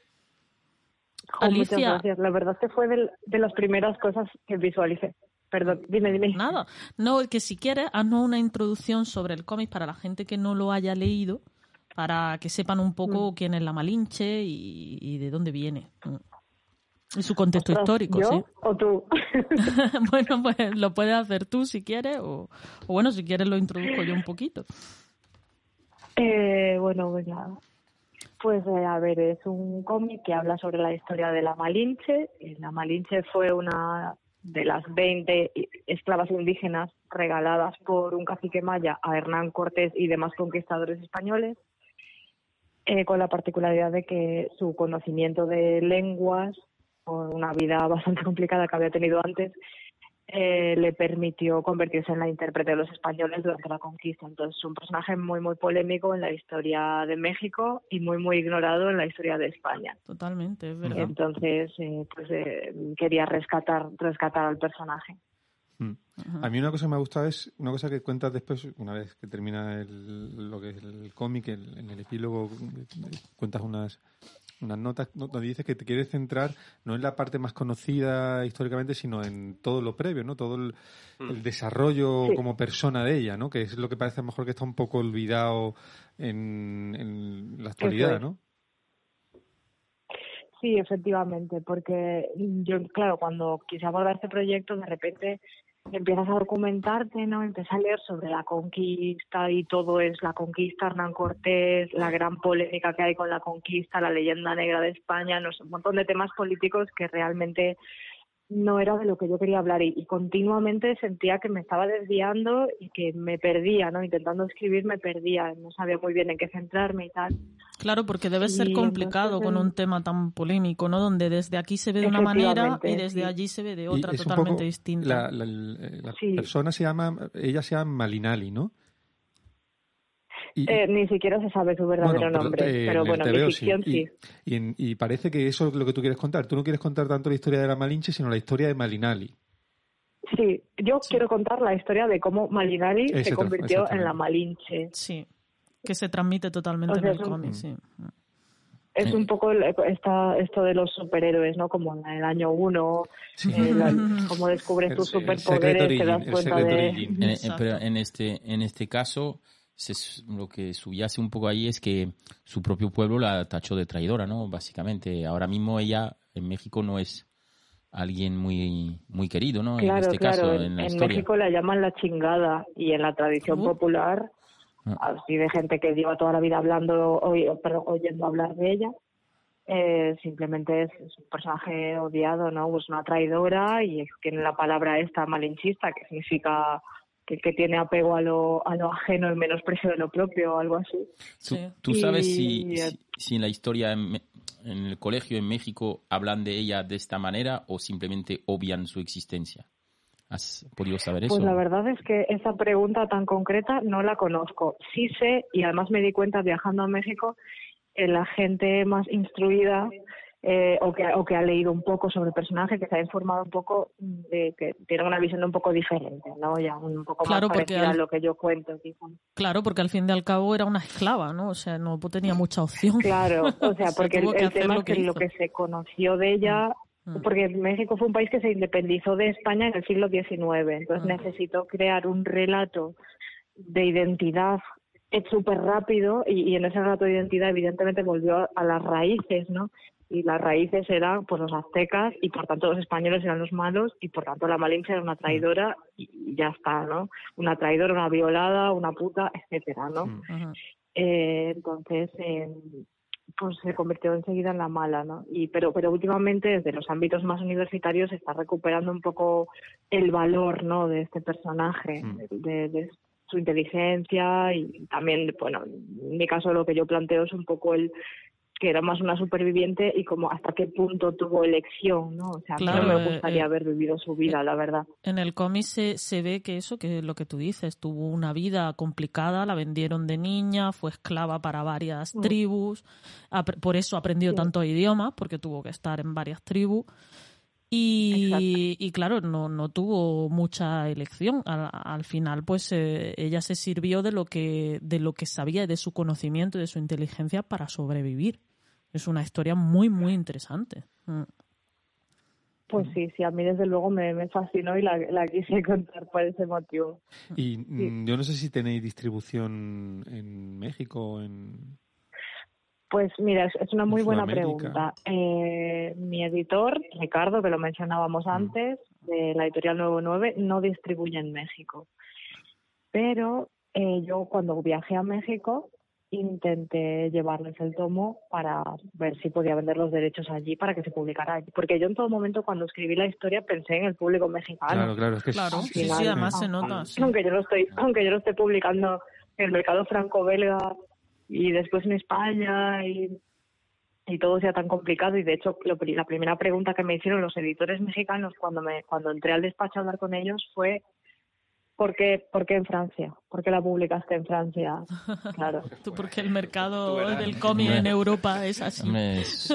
Speaker 7: Muchas
Speaker 5: Alicia.
Speaker 7: gracias. La verdad que fue de, las primeras cosas que visualicé. Perdón, dime, dime.
Speaker 5: Nada. No, que si quieres, haznos una introducción sobre el cómic para la gente que no lo haya leído, para que sepan un
Speaker 7: Mm.
Speaker 5: poco quién es la Malinche y, y de dónde viene. Mm. Y su contexto
Speaker 7: Ostras,
Speaker 5: histórico,
Speaker 7: ¿yo
Speaker 5: sí.
Speaker 7: o tú?
Speaker 5: bueno, pues lo puedes hacer tú si quieres, o, o bueno, si quieres lo introduzco yo un poquito.
Speaker 7: Eh, bueno, venga. Pues eh, a ver, es un cómic que habla sobre la historia de la Malinche. Eh, La Malinche fue una de las 20 i- esclavas indígenas regaladas por un cacique maya a Hernán Cortés y demás conquistadores españoles, eh, con la particularidad de que su conocimiento de lenguas, por una vida bastante complicada que había tenido antes, eh, le permitió convertirse en la intérprete de los españoles durante la conquista. Entonces es un personaje muy, muy polémico en la historia de México y muy, muy ignorado en la historia de España.
Speaker 5: Totalmente, es verdad.
Speaker 7: Entonces, eh, pues eh, quería rescatar, rescatar al personaje.
Speaker 3: Mm. A mí una cosa que me ha gustado es una cosa que cuentas después, una vez que termina el- lo que es el cómic, el- en el epílogo cuentas unas unas notas no- donde dices que te quieres centrar no en la parte más conocida históricamente, sino en todo lo previo, ¿no? Todo el, el desarrollo
Speaker 7: Sí.
Speaker 3: como persona de ella, ¿no? Que es lo que parece a lo mejor que está un poco olvidado en, en la actualidad. ¿no?
Speaker 7: Sí, efectivamente, porque yo, claro, cuando quise abordar este proyecto, de repente empiezas a documentarte, ¿no? Empiezas a leer sobre la conquista y todo es la conquista, Hernán Cortés, la gran polémica que hay con la conquista, la leyenda negra de España, no sé, un montón de temas políticos que realmente no era de lo que yo quería hablar y, y continuamente sentía que me estaba desviando y que me perdía, ¿no? Intentando escribir me perdía, no sabía muy bien en qué centrarme y tal.
Speaker 5: Claro, porque debe ser
Speaker 7: Y
Speaker 5: complicado
Speaker 7: entonces,
Speaker 5: con un tema tan polémico, ¿no? Donde desde aquí se ve de una manera y desde
Speaker 7: sí.
Speaker 5: allí se ve de otra totalmente distinta.
Speaker 3: La, la- la
Speaker 7: Sí.
Speaker 3: persona se llama, ella se llama Malinali, ¿no? Y-
Speaker 7: Eh, ni siquiera se sabe su verdadero
Speaker 3: Bueno, pero,
Speaker 7: nombre,
Speaker 3: eh,
Speaker 7: pero bueno, mi ficción sí.
Speaker 3: Y, y y parece que eso es lo que tú quieres contar. Tú no quieres contar tanto la historia de la Malinche, sino la historia de Malinali.
Speaker 7: Sí, yo quiero contar la historia de cómo Malinari
Speaker 3: Ese
Speaker 7: se convirtió en la Malinche.
Speaker 5: Sí, que se transmite totalmente
Speaker 7: O sea,
Speaker 5: en el
Speaker 7: es un-
Speaker 5: cómic, sí.
Speaker 7: Es
Speaker 4: Sí.
Speaker 7: un poco el- esta, esto de los superhéroes, ¿no? Como en el año uno,
Speaker 3: Sí.
Speaker 7: eh, la- cómo descubres tus superpoderes, te das cuenta de...
Speaker 4: En- en-
Speaker 5: Exacto.
Speaker 4: pero en este, en este caso, se lo que subyace un poco ahí es que su propio pueblo la tachó de traidora, ¿no? Básicamente, ahora mismo ella en México no es alguien muy, muy querido, ¿no? en
Speaker 7: Claro,
Speaker 4: este
Speaker 7: claro,
Speaker 4: caso,
Speaker 7: en,
Speaker 4: en la
Speaker 7: en. México la llaman la chingada y en la tradición popular,
Speaker 4: Ah.
Speaker 7: así de gente que lleva toda la vida hablando, oy- perdón, oyendo hablar de ella, eh, simplemente es, es un personaje odiado, ¿no? Pues una traidora y tiene la palabra esta malinchista, que significa que, que tiene apego a lo, a lo ajeno, el menosprecio de lo propio o algo así.
Speaker 4: ¿Tú, sabes
Speaker 7: Y-
Speaker 4: si, si, si en la historia en, en el colegio en México hablan de ella de esta manera o simplemente obvian su existencia? ¿Has podido saber eso?
Speaker 7: Pues la verdad es que esa pregunta tan concreta no la conozco. Sí sé, y además me di cuenta viajando a México, que la gente más instruida eh, o, que, o que ha leído un poco sobre el personaje, que se ha informado un poco, de que tiene una visión un poco diferente, ¿no? Ya un poco
Speaker 5: Claro,
Speaker 7: más parecida
Speaker 5: al-
Speaker 7: a lo que yo cuento. quizá.
Speaker 5: Claro, porque al fin y al cabo era una esclava, ¿no? O sea, no tenía mucha opción.
Speaker 7: Claro, o sea,
Speaker 5: Se
Speaker 7: porque el, tema
Speaker 5: lo
Speaker 7: es que, lo que se conoció de ella,
Speaker 5: Mm.
Speaker 7: porque México fue un país que se independizó de España en el siglo XIX, entonces
Speaker 5: Mm.
Speaker 7: necesitó crear un relato de identidad súper rápido y, y en ese relato de identidad evidentemente volvió a, a las raíces, ¿no? Y las raíces eran pues los aztecas y por tanto los españoles eran los malos y por tanto la Malinche era una traidora y, ya está, ¿no? Una traidora, una violada, una puta, etcétera, ¿no?
Speaker 3: Mm.
Speaker 7: Eh, entonces, eh, pues se convirtió enseguida en la mala, ¿no? Y pero pero últimamente desde los ámbitos más universitarios se está recuperando un poco el valor, ¿no? De este personaje,
Speaker 3: Mm.
Speaker 7: de, de su inteligencia y también, bueno, en mi caso lo que yo planteo es un poco el que era más una superviviente y como hasta qué punto tuvo elección, ¿no? O sea,
Speaker 5: Claro,
Speaker 7: no me
Speaker 5: eh,
Speaker 7: gustaría
Speaker 5: eh,
Speaker 7: haber vivido su vida, la verdad.
Speaker 5: En el cómic se, se ve que eso, que es lo que tú dices, tuvo una vida complicada, la vendieron de niña, fue esclava para varias
Speaker 7: Mm.
Speaker 5: tribus, por eso aprendió
Speaker 7: Sí.
Speaker 5: tantos idiomas, porque tuvo que estar en varias tribus. Y, y claro, no, no tuvo mucha elección. Al, al final, pues eh, ella se sirvió de lo que de lo que sabía, de su conocimiento y de su inteligencia para sobrevivir. Es una historia muy, muy interesante. Mm.
Speaker 7: Pues sí, sí, a mí desde luego me, me fascinó y la, la quise contar por ese motivo.
Speaker 3: Y mm, yo no sé si tenéis distribución en México o en...
Speaker 7: Pues mira, es, una muy
Speaker 3: En
Speaker 7: buena pregunta. Eh, mi editor, Ricardo, que lo mencionábamos antes, de la editorial 99, no distribuye en México. Pero eh, yo cuando viajé a México intenté llevarles el tomo para ver si podía vender los derechos allí para que se publicara allí. Porque yo en todo momento cuando escribí la historia pensé en el público mexicano.
Speaker 3: Claro, claro, es que
Speaker 5: Claro, sí, sí, además se nota. sí.
Speaker 7: Aunque yo lo estoy, aunque yo lo estoy publicando en el mercado franco-belga y después en España y, y todo sea tan complicado y de hecho lo la primera pregunta que me hicieron los editores mexicanos cuando me cuando entré al despacho a hablar con ellos fue ¿por qué, por qué en Francia? ¿Por qué la publicaste en Francia? Claro.
Speaker 5: Tú, porque el mercado del cómic en Europa es así.
Speaker 4: Es-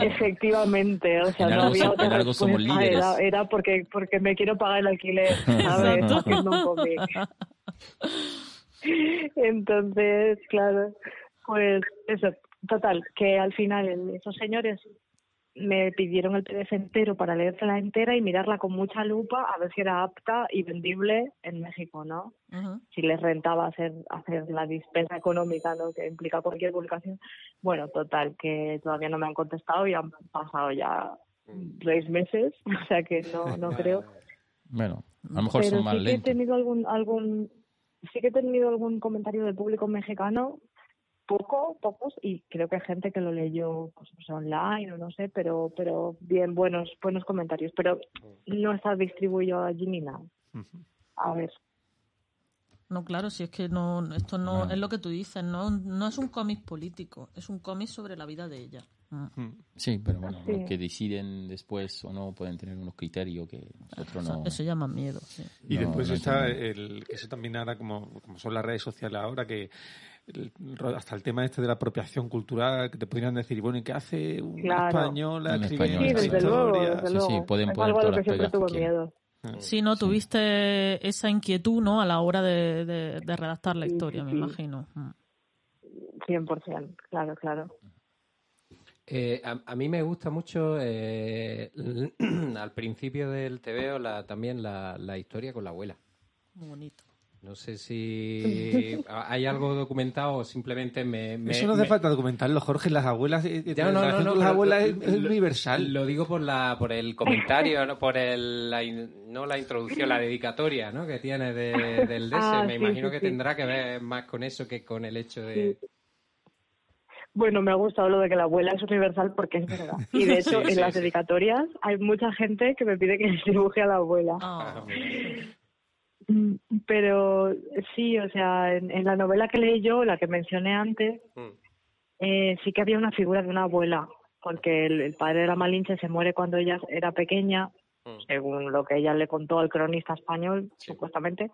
Speaker 7: Efectivamente, o sea,
Speaker 4: En
Speaker 7: no
Speaker 4: algo
Speaker 7: había
Speaker 4: so-
Speaker 7: otra
Speaker 4: en algo somos líderes.
Speaker 7: Era, era porque porque me quiero pagar el alquiler, ¿sabes?
Speaker 5: Exacto.
Speaker 7: Haciendo un cómic. Entonces, claro, pues eso, total, que al final esos señores me pidieron el PDF entero para leérsela entera y mirarla con mucha lupa a ver si era apta y vendible en México, ¿no? Si les rentaba hacer hacer la dispensa económica ¿no? que implica cualquier publicación. Bueno, total, que todavía no me han contestado y han pasado ya seis meses, o sea que no, no creo.
Speaker 4: bueno, a lo mejor
Speaker 7: Pero
Speaker 4: son más
Speaker 7: sí que he
Speaker 4: lentos.
Speaker 7: tenido algún, algún, sí que he tenido algún comentario del público mexicano, poco, pocos, y creo que hay gente que lo leyó pues, pues, online o no sé, pero, pero bien, buenos, buenos comentarios, pero no está distribuido allí ni nada. A ver.
Speaker 5: No, claro, si es que no, esto no
Speaker 4: Bueno.
Speaker 5: es lo que tú dices, no, no es un cómic político, es un cómic sobre la vida de ella. Mm.
Speaker 3: Mm.
Speaker 4: Sí, pero bueno,
Speaker 7: Sí.
Speaker 4: lo que deciden después o no pueden tener unos criterios que nosotros no...
Speaker 5: eso llama miedo. sí.
Speaker 3: Y
Speaker 4: No,
Speaker 3: después
Speaker 4: no
Speaker 3: está el, que eso también ahora, como, como son las redes sociales ahora, que el- hasta el tema este de la apropiación cultural, que te podrían decir, bueno, ¿y qué hace
Speaker 7: Claro.
Speaker 3: española escribiendo
Speaker 4: española,
Speaker 7: Sí,
Speaker 4: sí.
Speaker 7: desde luego, desde
Speaker 4: Sí,
Speaker 7: luego.
Speaker 4: sí, pueden
Speaker 7: es
Speaker 4: poner
Speaker 7: algo a
Speaker 4: todas
Speaker 7: lo
Speaker 4: las
Speaker 7: que
Speaker 4: pegas
Speaker 7: miedo.
Speaker 5: Sí, no, tuviste esa inquietud, ¿no? A la hora de, de- de redactar la
Speaker 7: Sí,
Speaker 5: historia,
Speaker 7: sí,
Speaker 5: me
Speaker 7: sí.
Speaker 5: imagino. Mm.
Speaker 7: 100%, claro, claro.
Speaker 2: Eh, a, a mí me gusta mucho eh, al principio del TVO la, también la, la historia con la abuela.
Speaker 5: Muy bonito.
Speaker 2: No sé si hay algo documentado o simplemente me... me-
Speaker 3: Eso no hace
Speaker 2: me-
Speaker 3: falta documentarlo, Jorge. Las abuelas, eh, eh,
Speaker 2: Ya,
Speaker 3: la
Speaker 2: no, no, no,
Speaker 3: las abuelas
Speaker 2: lo-
Speaker 3: es, es
Speaker 2: lo-
Speaker 3: universal.
Speaker 2: Lo digo por la por el comentario, no por el, la, in- no la introducción, la dedicatoria, ¿no? Que tiene de- del DS.
Speaker 7: Ah,
Speaker 2: Me
Speaker 7: sí,
Speaker 2: imagino
Speaker 7: sí,
Speaker 2: que
Speaker 7: sí.
Speaker 2: tendrá que ver más con eso que con el hecho de.
Speaker 7: Bueno, me ha gustado lo de que la abuela es universal porque es verdad. Y de hecho,
Speaker 2: Sí,
Speaker 7: en
Speaker 2: sí,
Speaker 7: las dedicatorias hay mucha gente que me pide que les dibuje a la abuela.
Speaker 5: Ah,
Speaker 7: Mm, Pero sí, o sea, en, en la novela que leí yo, la que mencioné antes,
Speaker 2: Mm.
Speaker 7: eh, sí que había una figura de una abuela, porque el, el padre de la Malinche se muere cuando ella era pequeña,
Speaker 2: Mm.
Speaker 7: según lo que ella le contó al cronista español, supuestamente.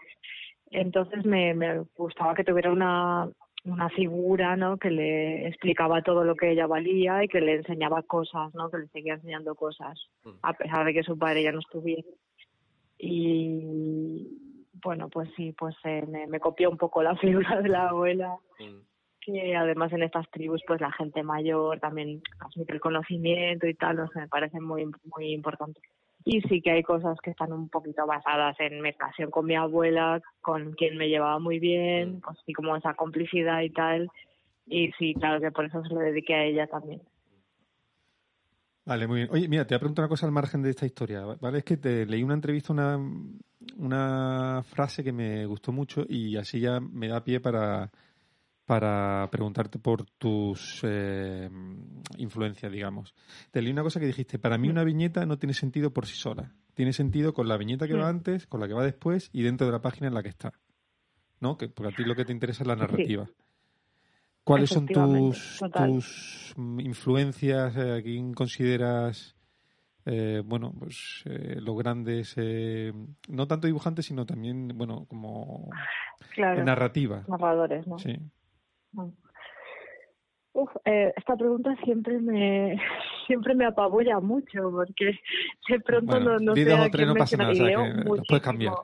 Speaker 7: Entonces me, me gustaba que tuviera una, una figura, ¿no? Que le explicaba todo lo que ella valía y que le enseñaba cosas, ¿no? Que le seguía enseñando cosas, a pesar de que su padre ya no estuviera. Y bueno, pues sí, pues eh, me, me copió un poco la figura de la abuela que además en estas tribus pues la gente mayor también transmite el conocimiento y tal, o sea, me parece muy muy importante. Y sí que hay cosas que están un poquito basadas en mi relación con mi abuela, con quien me llevaba muy bien, pues sí como esa complicidad y tal. Y sí, claro que por eso se lo dediqué a ella también.
Speaker 3: Vale, muy bien. Oye, mira, te voy a preguntar una cosa al margen de esta historia, ¿vale? Es que te leí una entrevista, una, una frase que me gustó mucho y así ya me da pie para, para preguntarte por tus eh, influencias, digamos. Te leí una cosa que dijiste, para mí una viñeta no tiene sentido por sí sola. Tiene sentido con la viñeta que va antes, con la que va después y dentro de la página en la que está. ¿No? Que, porque a ti lo que te interesa es la narrativa. ¿Cuáles son tus, tus influencias? eh, ¿A quién consideras, eh, bueno, pues eh, los grandes, eh, no tanto dibujantes, sino también, bueno, como
Speaker 7: Claro,
Speaker 3: narrativa?
Speaker 7: narradores, ¿no?
Speaker 3: Sí.
Speaker 7: Uf, eh, esta pregunta siempre me siempre me apabulla mucho porque de pronto
Speaker 3: Bueno,
Speaker 7: no, no sé a quién
Speaker 3: no pasa nada, o sea que los puedes cambiar.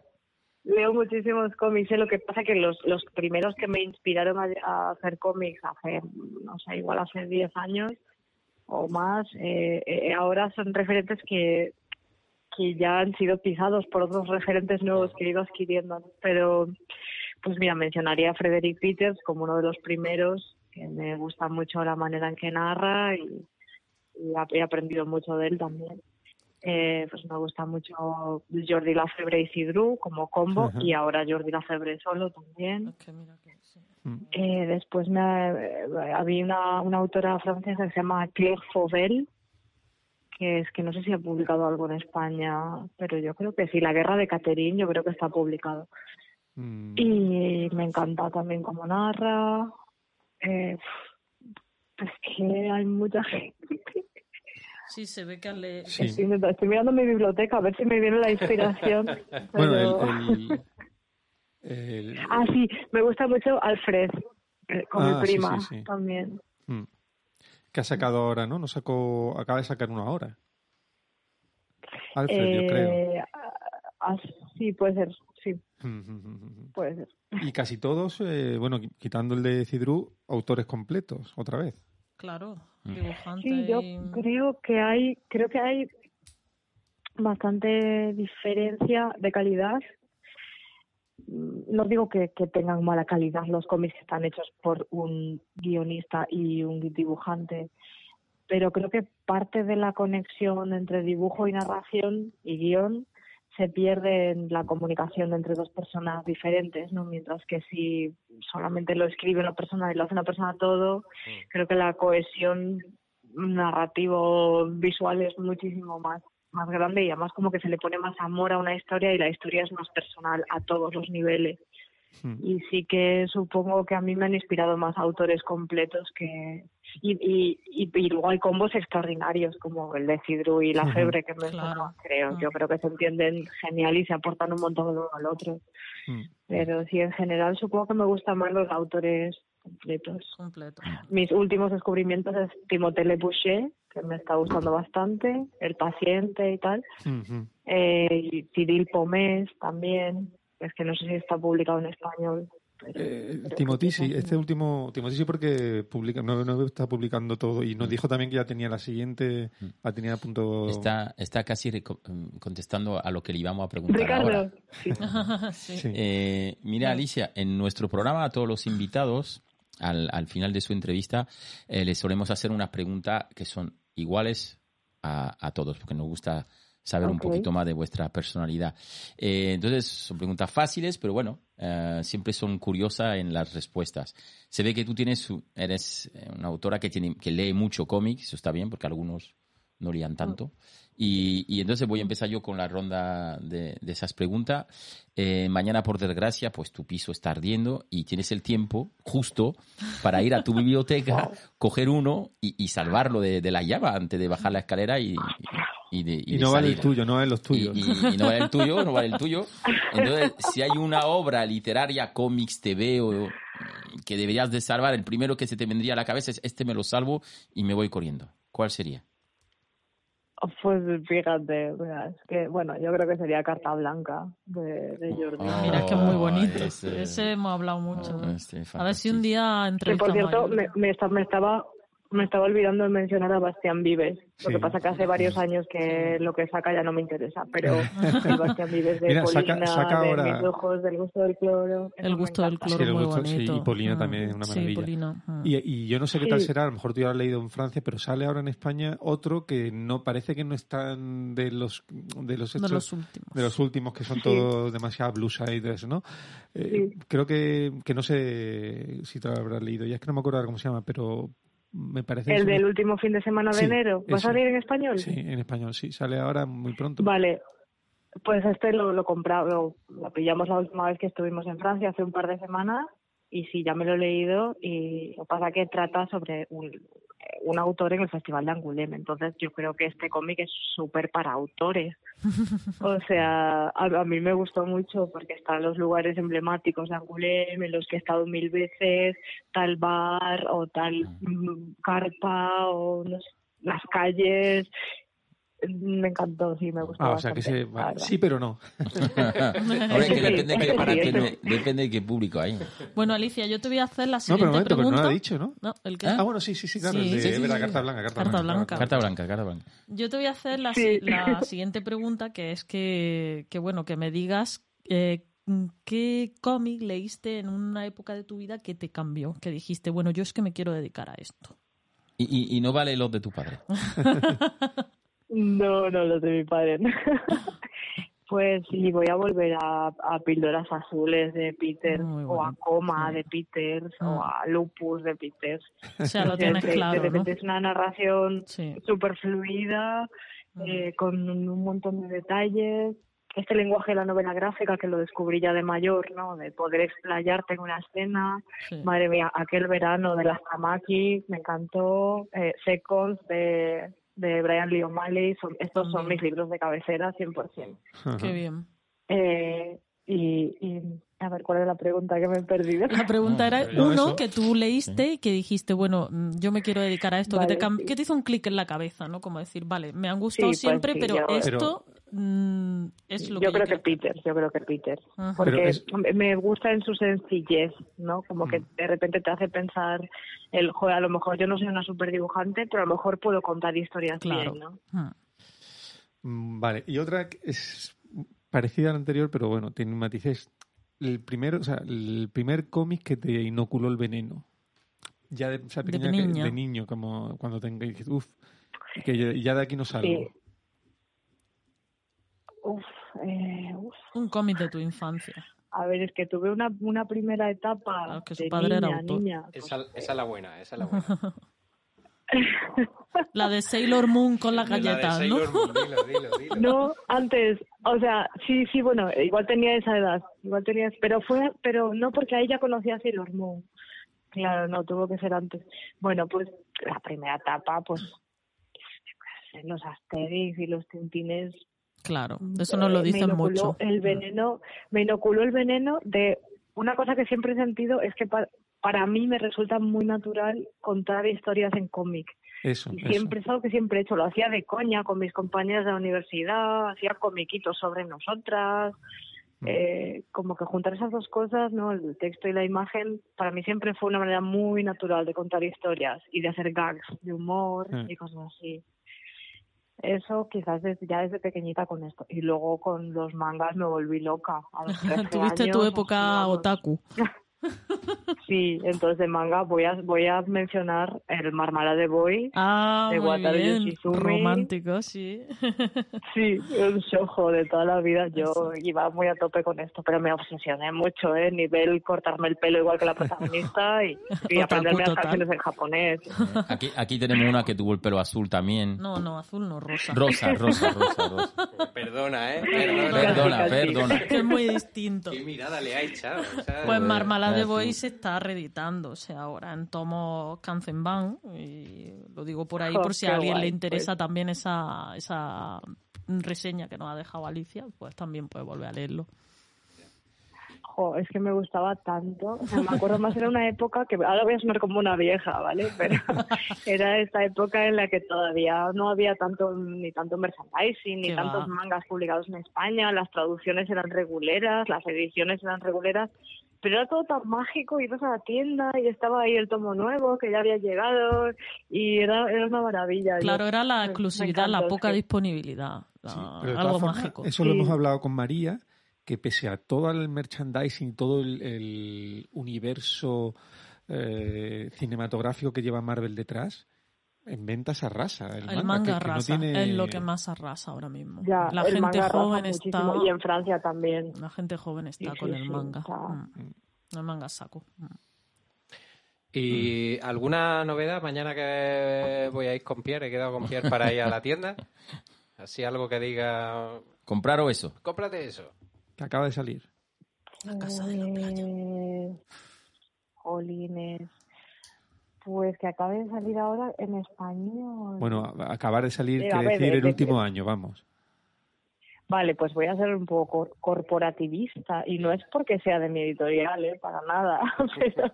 Speaker 7: Leo muchísimos cómics, ¿eh? lo que pasa que los, los primeros que me inspiraron a, hacer cómics hace, no sé, igual hace 10 años o más, eh, eh, ahora son referentes que, que ya han sido pisados por otros referentes nuevos que he ido adquiriendo, pero pues mira, mencionaría a Frederick Peters como uno de los primeros, que me gusta mucho la manera en que narra y, he aprendido mucho de él también. Eh, pues me gusta mucho Jordi Lafebre y Sidru como combo
Speaker 3: Ajá.
Speaker 7: y ahora Jordi Lafebre solo también.
Speaker 5: Es que mira que sí.
Speaker 3: Mm.
Speaker 7: Eh, después me, eh, había una, una autora francesa que se llama Claire Fauvel, que es que no sé si ha publicado algo en España, pero yo creo que sí, La Guerra de Catherine, yo creo que está publicado.
Speaker 3: Mm.
Speaker 7: Y me encanta también cómo narra. Eh, es que hay mucha gente.
Speaker 5: Sí, se ve que al leer-
Speaker 3: Sí.
Speaker 7: Estoy, mirando mi biblioteca a ver si me viene la inspiración.
Speaker 3: Bueno,
Speaker 7: pero-
Speaker 3: el, el- el-
Speaker 7: Ah, sí, me gusta mucho Alfred, eh, con
Speaker 3: Ah,
Speaker 7: mi
Speaker 3: sí,
Speaker 7: prima
Speaker 3: sí, sí.
Speaker 7: también.
Speaker 3: mm, que ha sacado ahora, ¿no? No sacó, acaba de sacar uno ahora. Alfred, yo creo.
Speaker 7: Eh, ah, sí, puede ser, sí,
Speaker 3: Mm,
Speaker 7: puede ser.
Speaker 3: Y casi todos, eh, bueno, qui- quitando el de Cidru, autores completos, otra vez.
Speaker 5: Claro,
Speaker 4: Mm.
Speaker 5: dibujante
Speaker 7: Sí, yo
Speaker 5: y...
Speaker 7: creo que hay, creo que hay bastante diferencia de calidad. Mm, No digo que, que tengan mala calidad los cómics que están hechos por un guionista y un dibujante, pero creo que parte de la conexión entre dibujo y narración y guion se pierde en la comunicación entre dos personas diferentes, ¿no? Mientras que si solamente lo escribe una persona y lo hace una persona todo, creo que la cohesión narrativo visual es muchísimo más más grande y además como que se le pone más amor a una historia y la historia es más personal a todos los niveles
Speaker 3: Mm.
Speaker 7: y sí que supongo que a mí me han inspirado más autores completos que y, y, y, y luego hay combos extraordinarios como el de Cidru y la
Speaker 3: Ujú.
Speaker 7: Febre que me
Speaker 5: Claro.
Speaker 7: creo yo
Speaker 5: Mm.
Speaker 7: creo que se entienden genial y se aportan un montón uno al otro pero sí en general supongo que me gustan más los autores completos
Speaker 5: completo.
Speaker 7: mis últimos descubrimientos es Timothée Le Boucher, que me está gustando bastante, El paciente y tal.
Speaker 3: Ujú.
Speaker 7: Eh, y Cyril Pomés también, es que no sé si está publicado en español. pero-
Speaker 3: Eh,
Speaker 7: pero sí
Speaker 3: este último, Timothy sí porque publica, no, no está publicando todo y nos dijo también que ya tenía la siguiente, la tenía a punto...
Speaker 4: Está, está casi mm, contestando a lo que le íbamos a preguntar.
Speaker 7: Ricardo, sí.
Speaker 5: sí.
Speaker 3: Sí.
Speaker 4: Eh, mira, Alicia, en nuestro programa a todos los invitados, al, al final de su entrevista, eh, les solemos hacer unas preguntas que son iguales a, a todos, porque nos gusta saber un poquito más de vuestra personalidad. Eh, entonces, son preguntas fáciles, pero bueno, eh, siempre son curiosas en las respuestas. Se ve que tú tienes, eres eh, una autora que, tiene, que lee mucho cómics, eso está bien, porque algunos no leían tanto. Y, y entonces voy a empezar yo con la ronda de, de esas preguntas. Eh, mañana, por desgracia, pues tu piso está ardiendo y tienes el tiempo justo para ir a tu biblioteca, coger uno y, y salvarlo de, de la llama antes de bajar la escalera y, y de,
Speaker 3: Y
Speaker 4: de
Speaker 3: no vale el tuyo, no vale los tuyos.
Speaker 4: Y, y- y no vale el tuyo, no vale el tuyo. Entonces, si hay una obra literaria, cómics, TV o que deberías de salvar, el primero que se te vendría a la cabeza es este me lo salvo y me voy corriendo. ¿Cuál sería?
Speaker 7: Pues fíjate, mira, es que, bueno, yo creo que sería Carta Blanca de, de Jordi.
Speaker 4: Ah,
Speaker 5: Mira, es que es muy bonito.
Speaker 4: ese-
Speaker 5: Ese, hemos hablado mucho.
Speaker 4: Ah, este,
Speaker 5: a ver si un día
Speaker 7: Que
Speaker 5: entrevistamos
Speaker 7: por cierto, me, me estaba me estaba olvidando de mencionar a Bastián Vives. Lo
Speaker 3: Sí.
Speaker 7: que pasa que hace varios años que lo que saca ya no me interesa, pero el Bastián Vives de
Speaker 3: Mira,
Speaker 7: Polina,
Speaker 3: saca
Speaker 7: de
Speaker 3: ahora-
Speaker 7: Mis ojos, del gusto del cloro.
Speaker 5: El gusto del cloro
Speaker 3: Sí, el
Speaker 5: muy
Speaker 3: gusto- sí,
Speaker 5: bonito.
Speaker 3: y Polina
Speaker 5: Mm.
Speaker 3: también es una maravilla.
Speaker 5: Mm.
Speaker 3: Y, y yo no sé qué tal
Speaker 7: Sí.
Speaker 3: será, a lo mejor tú ya lo has leído en Francia, pero sale ahora en España otro que no parece que no están de los de los,
Speaker 5: de
Speaker 3: estos-
Speaker 5: los últimos.
Speaker 3: de los últimos que son
Speaker 7: Sí.
Speaker 3: todos demasiado blue siders, ¿no? Eh,
Speaker 7: Sí.
Speaker 3: Creo que, que no sé si te lo habrás leído, ya es que no me acuerdo cómo se llama, pero me parece...
Speaker 7: El del último fin de semana de
Speaker 3: Sí,
Speaker 7: enero. ¿Va a salir en español?
Speaker 3: Sí, en español, sí, sale ahora muy pronto.
Speaker 7: Vale, pues este lo, lo compramos, lo, lo pillamos la última vez que estuvimos en Francia hace un par de semanas y sí, ya me lo he leído y lo pasa que trata sobre un, un autor en el Festival de Angoulême, entonces yo creo que este cómic es súper para autores. O sea, a, a mí me gustó mucho porque están los lugares emblemáticos de Angoulême en los que he estado mil veces, tal bar o tal mm, carpa o no sé, las calles. Me encantó, sí, me gustó
Speaker 3: Ah, o sea que
Speaker 7: bastante,
Speaker 3: se...
Speaker 7: la
Speaker 3: va-
Speaker 7: verdad.
Speaker 3: Sí, pero no.
Speaker 4: Hombre, que depende, que,
Speaker 7: sí,
Speaker 4: depende de qué público hay.
Speaker 5: Bueno, Alicia, yo te voy a hacer la
Speaker 3: No, pero
Speaker 5: siguiente
Speaker 3: momento, pero no
Speaker 5: pregunta.
Speaker 3: lo ha dicho, ¿no?
Speaker 5: No, ¿el qué?
Speaker 3: Ah, bueno, sí, sí, sí, claro. De,
Speaker 5: sí.
Speaker 3: carta blanca, carta,
Speaker 5: Carta
Speaker 3: blanca.
Speaker 5: blanca.
Speaker 4: Carta blanca, carta blanca.
Speaker 5: Yo te voy a hacer la, la siguiente pregunta, que es que, que bueno, que me digas eh, qué cómic leíste en una época de tu vida que te cambió, que dijiste, bueno, yo es que me quiero dedicar a esto.
Speaker 4: Y, y- y no vale los de tu padre.
Speaker 7: No, no, los de mi padre. no. Pues sí, voy a volver a, a Píldoras Azules de Peters,
Speaker 5: Muy
Speaker 7: o a Coma de Peters,
Speaker 5: Mm.
Speaker 7: o a Lupus de Peters.
Speaker 5: O sea, lo tienes
Speaker 7: de- de
Speaker 5: claro,
Speaker 7: es una narración
Speaker 5: Sí.
Speaker 7: súper fluida,
Speaker 5: Mm.
Speaker 7: eh, con un montón de detalles. Este lenguaje de la novela gráfica que lo descubrí ya de mayor, ¿no? De poder explayarte en una escena.
Speaker 5: sí.
Speaker 7: Madre mía, aquel verano de las Tamaki me encantó. Eh, Seconds de, de Brian Lee O'Malley. Son, estos son mis libros de cabecera 100%.
Speaker 5: Qué bien.
Speaker 7: Eh, y, y, a ver, ¿cuál es la pregunta que me he perdido?
Speaker 5: La pregunta era
Speaker 3: No,
Speaker 5: uno
Speaker 3: eso.
Speaker 5: que tú leíste y que dijiste, bueno, mm, yo me quiero dedicar a esto, que, te cam-
Speaker 7: sí.
Speaker 5: que te hizo un clic en la cabeza, ¿no? Como decir, vale, me han gustado
Speaker 7: Sí, pues
Speaker 5: siempre,
Speaker 7: sí,
Speaker 5: pero
Speaker 7: yo-
Speaker 5: esto mm, es lo
Speaker 7: yo
Speaker 5: que
Speaker 7: creo
Speaker 5: yo
Speaker 7: que
Speaker 5: quiero
Speaker 7: Peter, yo creo que Peter.
Speaker 5: Ajá.
Speaker 7: Porque
Speaker 3: es-
Speaker 7: me- gusta en su sencillez, ¿no? Como que de repente te hace pensar, el joder, a lo mejor yo no soy una super dibujante, pero a lo mejor puedo contar historias
Speaker 5: Claro.
Speaker 7: bien, ¿no?
Speaker 5: Mm.
Speaker 3: Mm, Vale, y otra que es parecida a la anterior, pero bueno, tiene matices. El primero, o sea, el primer cómic que te inoculó el veneno. Ya de, o sea,
Speaker 5: De
Speaker 3: que-
Speaker 5: niña.
Speaker 3: de niño, como cuando tenga y dices, uff, que ya, ya de aquí no salgo.
Speaker 7: Sí. Uf, eh, uf.
Speaker 5: Un cómic de tu infancia.
Speaker 7: A ver, es que tuve una, una primera etapa
Speaker 5: Claro, que su
Speaker 7: de
Speaker 5: padre era
Speaker 7: niña,
Speaker 5: autor.
Speaker 7: niña. pues,
Speaker 2: Esa, esa es la buena, esa es la buena.
Speaker 5: La de Sailor Moon con las
Speaker 2: La
Speaker 5: galletas, ¿no?
Speaker 2: Sailor Moon, dilo, dilo, dilo.
Speaker 7: No, antes, o sea, sí, sí, bueno, igual tenía esa edad, igual tenía, pero fue, pero no porque ahí ya conocía a Sailor Moon. Claro, no, tuvo que ser antes. Bueno, pues la primera etapa, pues los Asterix y los Tintines.
Speaker 5: Claro, eso nos lo
Speaker 7: eh, me
Speaker 5: dicen mucho.
Speaker 7: El veneno, me inoculó el veneno de una cosa que siempre he sentido es que para mí me resulta muy natural contar historias en cómic.
Speaker 3: Eso,
Speaker 7: Y
Speaker 3: eso.
Speaker 7: siempre es algo que siempre he hecho. Lo hacía de coña con mis compañeras de la universidad, hacía comiquitos sobre nosotras.
Speaker 3: Mm.
Speaker 7: Eh, como que juntar esas dos cosas, ¿no? El texto y la imagen, para mí siempre fue una manera muy natural de contar historias y de hacer gags de humor
Speaker 3: Mm.
Speaker 7: y cosas así. Eso quizás desde, ya desde pequeñita con esto. Y luego con los mangas me volví loca. A los 13
Speaker 5: Tuviste tu época otaku.
Speaker 7: Sí, entonces de manga voy a voy a mencionar el Marmalade Boy.
Speaker 5: Ah,
Speaker 7: De Wataru. Yoshizumi.
Speaker 5: Romántico, sí.
Speaker 7: Sí, un shojo de toda la vida. Yo iba muy a tope con esto, pero me obsesioné mucho, ¿eh? Nivel cortarme el pelo igual que la protagonista y, y aprenderme las canciones en japonés.
Speaker 4: Aquí, aquí tenemos una que tuvo el pelo azul también.
Speaker 5: No, no, azul no, rosa.
Speaker 4: Rosa, rosa, rosa, rosa.
Speaker 2: Perdona, ¿eh?
Speaker 4: Perdona,
Speaker 7: casi.
Speaker 4: perdona.
Speaker 5: Que es muy distinto.
Speaker 2: ¿Qué mirada le ha echado? O sea,
Speaker 5: Pues Marmalade
Speaker 4: azul.
Speaker 5: Boy se está reeditando, o sea, ahora en tomos Kanzenban, y lo digo por ahí
Speaker 7: Jo,
Speaker 5: por si a alguien le
Speaker 7: guay,
Speaker 5: interesa
Speaker 7: pues.
Speaker 5: también esa, esa reseña que nos ha dejado Alicia, pues también puede volver a leerlo.
Speaker 7: Jo, es que me gustaba tanto. O sea, me acuerdo más, era una época que ahora voy a sonar como una vieja, ¿vale? Pero era esta época en la que todavía no había tanto ni tanto merchandising, ni
Speaker 5: Qué
Speaker 7: tantos
Speaker 5: va.
Speaker 7: mangas publicados en España, las traducciones eran reguleras, las ediciones eran reguleras, pero era todo tan mágico, ibas a la tienda y estaba ahí el tomo nuevo que ya había llegado y era, era una maravilla. Yo-
Speaker 5: Claro, era la exclusividad, la poca
Speaker 7: es que-
Speaker 5: disponibilidad. la-
Speaker 3: Sí,
Speaker 5: algo mágico.
Speaker 3: Eso lo hemos hablado con María, que pese a todo el merchandising, todo el, el universo eh, cinematográfico que lleva Marvel detrás, en ventas arrasa. El,
Speaker 5: El
Speaker 3: manga,
Speaker 5: manga
Speaker 3: que- que no
Speaker 5: arrasa,
Speaker 3: tiene-
Speaker 5: es lo que más arrasa ahora mismo.
Speaker 7: Ya,
Speaker 5: la
Speaker 7: el
Speaker 5: gente joven está,
Speaker 7: muchísimo, Y en Francia también.
Speaker 5: la gente joven está
Speaker 7: Sí,
Speaker 5: con
Speaker 7: sí,
Speaker 5: el
Speaker 7: sí,
Speaker 5: manga.
Speaker 7: está-
Speaker 5: Mm. El manga saco. Mm.
Speaker 2: ¿Y alguna novedad mañana que voy a ir con Pierre? He quedado con Pierre para ir a la tienda. Así algo que diga,
Speaker 4: ¿Comprar o eso?
Speaker 2: cómprate eso.
Speaker 3: que acaba de salir.
Speaker 5: La casa de la playa.
Speaker 7: Eh, Jolines. Pues que acabe de salir ahora en español.
Speaker 3: Bueno, acabar de salir
Speaker 7: Eh,
Speaker 3: quiere decir
Speaker 7: de-
Speaker 3: el
Speaker 7: de-
Speaker 3: último año, vamos.
Speaker 7: Vale, pues voy a ser un poco cor- corporativista y no es porque sea de mi editorial, ¿eh? Para nada, pero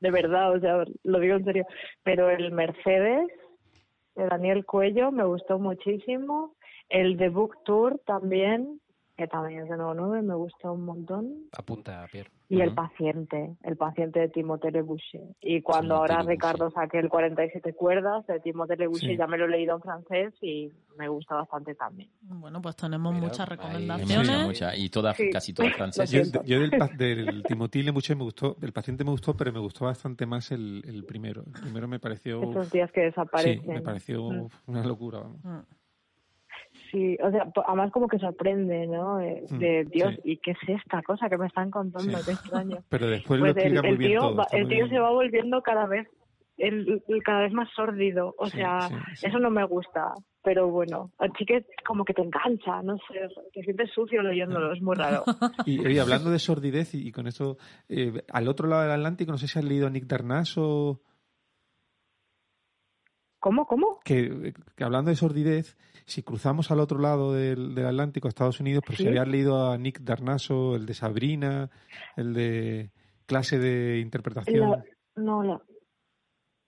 Speaker 7: de verdad, o sea, lo digo en serio. Pero el Mercedes de Daniel Cuello me gustó muchísimo. El de Book Tour también, que también es de 99, me gustó un montón.
Speaker 2: Apunta, Pierre.
Speaker 7: Y el
Speaker 4: Ujú.
Speaker 7: paciente, el paciente de Timothée Le Boucher. Y cuando
Speaker 4: Timothée
Speaker 7: ahora Ricardo saque el 47 cuerdas de Timothée Le Boucher,
Speaker 3: Sí.
Speaker 7: ya me lo he leído en francés y me gusta bastante también.
Speaker 5: Bueno, pues tenemos
Speaker 2: Mira,
Speaker 5: muchas
Speaker 2: ahí-
Speaker 4: Hay
Speaker 5: recomendaciones.
Speaker 4: mucha. Y todas,
Speaker 7: Sí.
Speaker 4: casi todas francesas.
Speaker 3: Yo, yo del, del Timothy Le Boucher me gustó, el paciente me gustó, pero me gustó bastante más el, el primero. El primero me pareció,
Speaker 7: Esos días que
Speaker 3: sí,
Speaker 7: desaparecen.
Speaker 3: me pareció
Speaker 7: Mm.
Speaker 3: una locura. Vamos.
Speaker 5: Mm.
Speaker 7: Sí, o sea, además como que sorprende, ¿no? Eh,
Speaker 3: Mm,
Speaker 7: De Dios,
Speaker 3: sí.
Speaker 7: ¿y qué es esta cosa que me están contando?
Speaker 3: Sí.
Speaker 7: Qué extraño.
Speaker 3: Pero después
Speaker 7: Pues
Speaker 3: lo
Speaker 7: el,
Speaker 3: muy
Speaker 7: el
Speaker 3: bien
Speaker 7: tío,
Speaker 3: todo.
Speaker 7: va-
Speaker 3: está
Speaker 7: el tío
Speaker 3: bien.
Speaker 7: se va volviendo cada vez el, el cada vez más sórdido, o
Speaker 3: Sí,
Speaker 7: sea, eso no me gusta, pero bueno, así que como que te engancha, no sé, te sientes sucio leyéndolo, es muy raro.
Speaker 3: Y, hablando de sordidez, y, y con eso, eh, al otro lado del Atlántico, no sé si has leído a Nick Darnaso,
Speaker 7: ¿Cómo, cómo?
Speaker 3: que, que hablando de sordidez, si cruzamos al otro lado del, del Atlántico, a Estados Unidos, pero
Speaker 7: Sí.
Speaker 3: si habías leído a Nick Darnaso, el de Sabrina, el de clase de interpretación.
Speaker 7: La- no, la,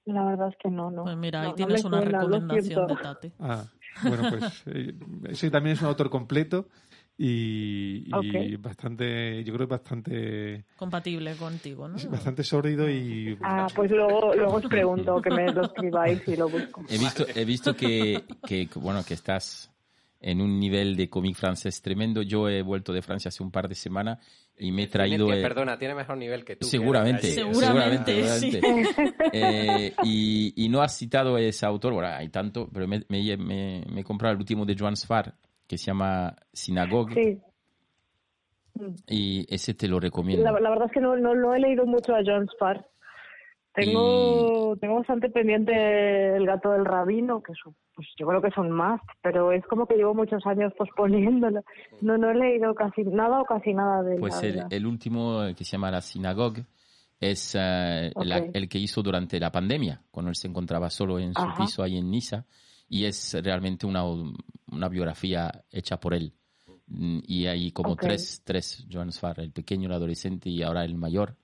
Speaker 7: la verdad es que no, no.
Speaker 5: Pues mira, ahí
Speaker 7: No,
Speaker 5: tienes una recomendación de. Tate.
Speaker 3: Ah, bueno, pues eh, ese también es un autor completo y, bastante, yo creo que bastante,
Speaker 5: Compatible contigo, ¿no?
Speaker 3: bastante sórdido y
Speaker 7: Ah, pues luego, luego os pregunto que me lo escribáis y lo busco.
Speaker 4: He visto, he visto que, que, bueno, que estás en un nivel de cómic francés tremendo. Yo he vuelto de Francia hace un par de semanas y me he traído...
Speaker 2: Tiene-
Speaker 4: eh,
Speaker 2: perdona, tiene mejor nivel que tú.
Speaker 4: Seguramente.
Speaker 5: Seguramente,
Speaker 4: seguramente. Eh, y, y no has citado a ese autor, bueno, hay tanto, pero me, me, me- me he comprado el último de Joan Sfar, que se llama Synagogue,
Speaker 7: Sí.
Speaker 4: y ese te lo recomiendo.
Speaker 7: La, la verdad es que no, no, no he leído mucho a John Spar. Tengo, tengo bastante pendiente El gato del rabino, que es un- pues yo creo que es un must, pero es como que llevo muchos años posponiéndolo. No, no he leído casi nada o casi nada de él,
Speaker 4: Pues el, último, eh, que se llama La Synagogue, es eh, la- el que hizo durante la pandemia, cuando él se encontraba solo en su
Speaker 7: Ajá.
Speaker 4: piso ahí en Niza, y es realmente una, una biografía hecha por él. Mm, Y hay como tres, tres Joan Sfar, el pequeño, el adolescente y ahora el mayor.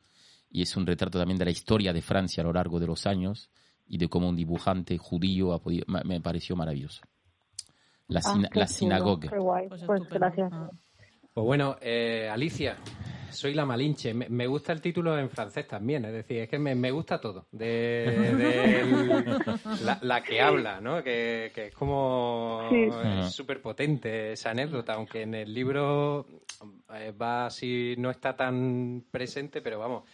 Speaker 4: Y es un retrato también de la historia de Francia a lo largo de los años y de cómo un dibujante judío ha podido... Me pareció maravilloso. La,
Speaker 7: Ah,
Speaker 4: la
Speaker 7: guay.
Speaker 5: Pues
Speaker 7: Pues, gracias.
Speaker 5: Mm.
Speaker 2: Pues bueno, eh, Alicia, soy la Malinche. Me, me gusta el título en francés también, es decir, es que me, me gusta todo. De, de la, la que habla, ¿no? Que, que es como
Speaker 7: Sí.
Speaker 2: súper potente esa anécdota, aunque en el libro eh, va así, no está tan presente, pero vamos,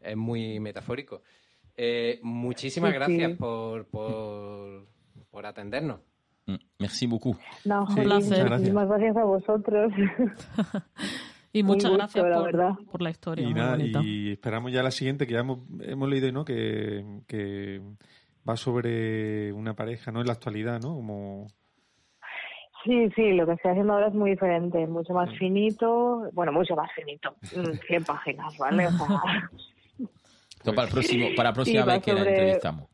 Speaker 2: es muy metafórico. Eh, muchísimas
Speaker 7: Sí,
Speaker 2: gracias
Speaker 7: sí.
Speaker 2: por, por, por atendernos.
Speaker 4: Mm, Merci beaucoup.
Speaker 7: No,
Speaker 3: Sí,
Speaker 7: jolín,
Speaker 5: muchas
Speaker 3: gracias.
Speaker 7: muchísimas gracias a vosotros.
Speaker 5: Y muchas
Speaker 7: gusto,
Speaker 5: gracias
Speaker 7: la
Speaker 5: por, la historia.
Speaker 3: Y
Speaker 5: muy
Speaker 3: nada, y esperamos ya la siguiente, que ya hemos, hemos leído, ¿no? Que, que va sobre una pareja, ¿no? En la actualidad, ¿no? Como...
Speaker 7: Sí, sí, lo que estoy haciendo ahora es muy diferente, mucho más finito, bueno, mucho más finito, mm, 100 páginas, ¿vale? O sea,
Speaker 4: Entonces, para, el próximo, para la próxima vez que la entrevistamos.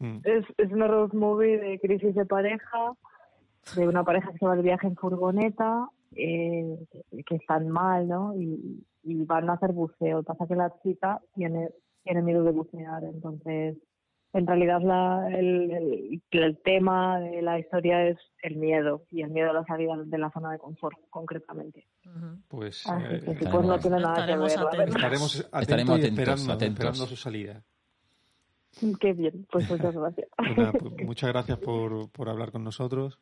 Speaker 3: Mm.
Speaker 7: es, es una road movie de crisis de pareja, de una pareja que se va de viaje en furgoneta eh, que están mal, ¿no? Y, y van a hacer buceo. Pasa que la chica tiene, tiene miedo de bucear, entonces en realidad la, el, el, el tema de la historia es el miedo y el miedo a la salida de la zona de confort, concretamente.
Speaker 5: Ujú.
Speaker 3: Pues
Speaker 7: Así
Speaker 3: eh,
Speaker 7: que sí, pues no tiene nada que ver.
Speaker 5: atentos.
Speaker 3: estaremos atentos
Speaker 4: Estaremos atentos,
Speaker 3: esperando,
Speaker 4: atentos.
Speaker 3: esperando su salida.
Speaker 7: Qué bien, pues muchas gracias.
Speaker 3: Pues nada, pues muchas gracias por, por hablar con nosotros.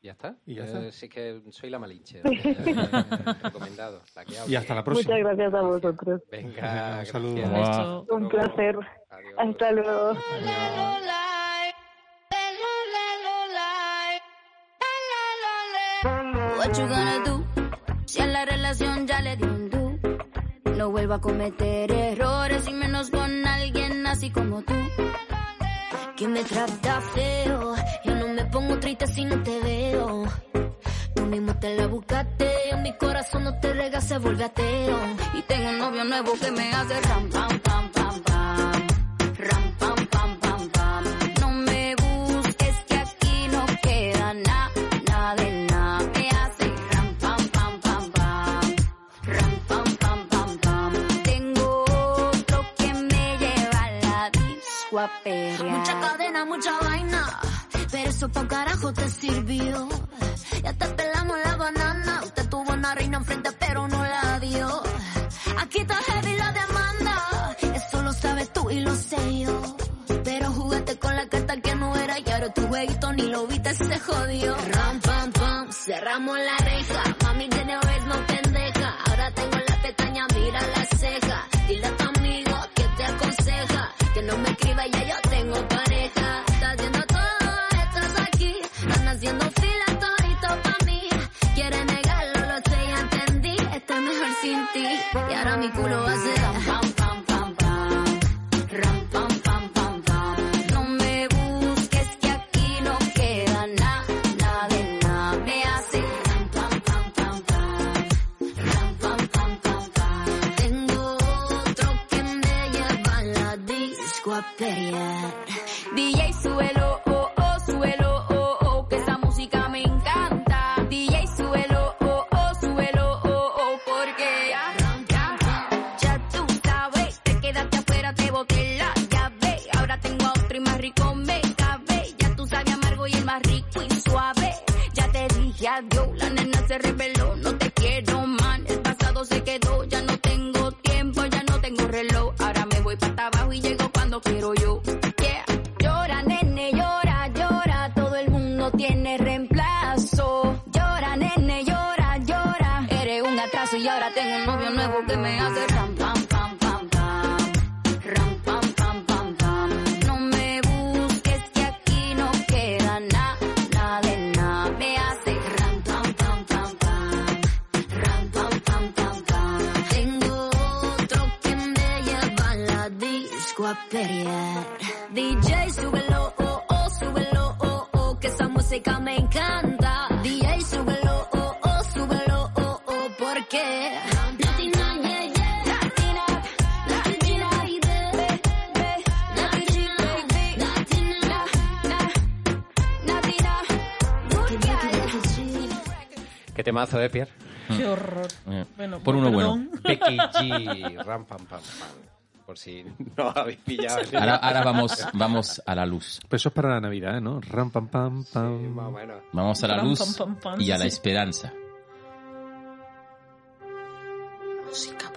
Speaker 2: ¿Ya está?
Speaker 3: Y ya
Speaker 2: Eh,
Speaker 3: está.
Speaker 2: sí que soy la malinche. eh, recomendado. La que.
Speaker 3: Y hasta la próxima.
Speaker 7: Muchas gracias a vosotros.
Speaker 2: Venga,
Speaker 3: Un saludo.
Speaker 7: Un
Speaker 2: luego.
Speaker 7: placer.
Speaker 2: Adiós.
Speaker 7: Hasta luego.
Speaker 8: What you gonna do? Si a la relación ya le di un do. No vuelvo a cometer errores y menos con alguien así como tú. Que me trata feo. Pongo triste si no te veo. Tú mismo te la buscaste. Mi corazón no te rega, se vuelve ateo. Y tengo un novio nuevo que me hace ram, pam, pam, pam, pam. Ram, pam, pam, pam, pam. No me busques que aquí no queda nada, nada de nada. Me hace ram, pam, pam, pam, pam. Ram, pam, pam, pam, pam. Tengo otro que me lleva a la disco a pelear. Mucha cadena, mucha vaina. Pero eso pa' carajo te sirvió. Ya te pelamos la banana. Usted tuvo una reina enfrente, pero no la dio. Aquí está heavy la demanda. Eso lo sabes tú y lo sé yo. Pero jugaste con la carta que no era y ahora tu jueguito ni lo viste, se jodió. Ram, pam, pam, cerramos la reja. Mami, de una vez no pendeja. Ahora tengo la pestaña, mira la ceja. Dile a tu amigo que te aconseja. Que no me escriba, ya yo mi culo ram, pam,
Speaker 2: temazo, eh, Pierre?
Speaker 5: Qué horror.
Speaker 4: Eh,
Speaker 5: Bueno,
Speaker 4: Por uno
Speaker 5: perdón.
Speaker 2: Becky G, ram, pam, pam, pam. Por si no habéis pillado.
Speaker 4: Ahora, ahora vamos, vamos a la luz.
Speaker 3: Pues eso es para la Navidad, ¿no? Ram, pam, pam,
Speaker 2: Sí,
Speaker 3: pam.
Speaker 2: más o menos.
Speaker 4: Vamos a la luz
Speaker 5: pam, pam, pam,
Speaker 4: y a la
Speaker 5: sí.
Speaker 4: esperanza.
Speaker 5: Música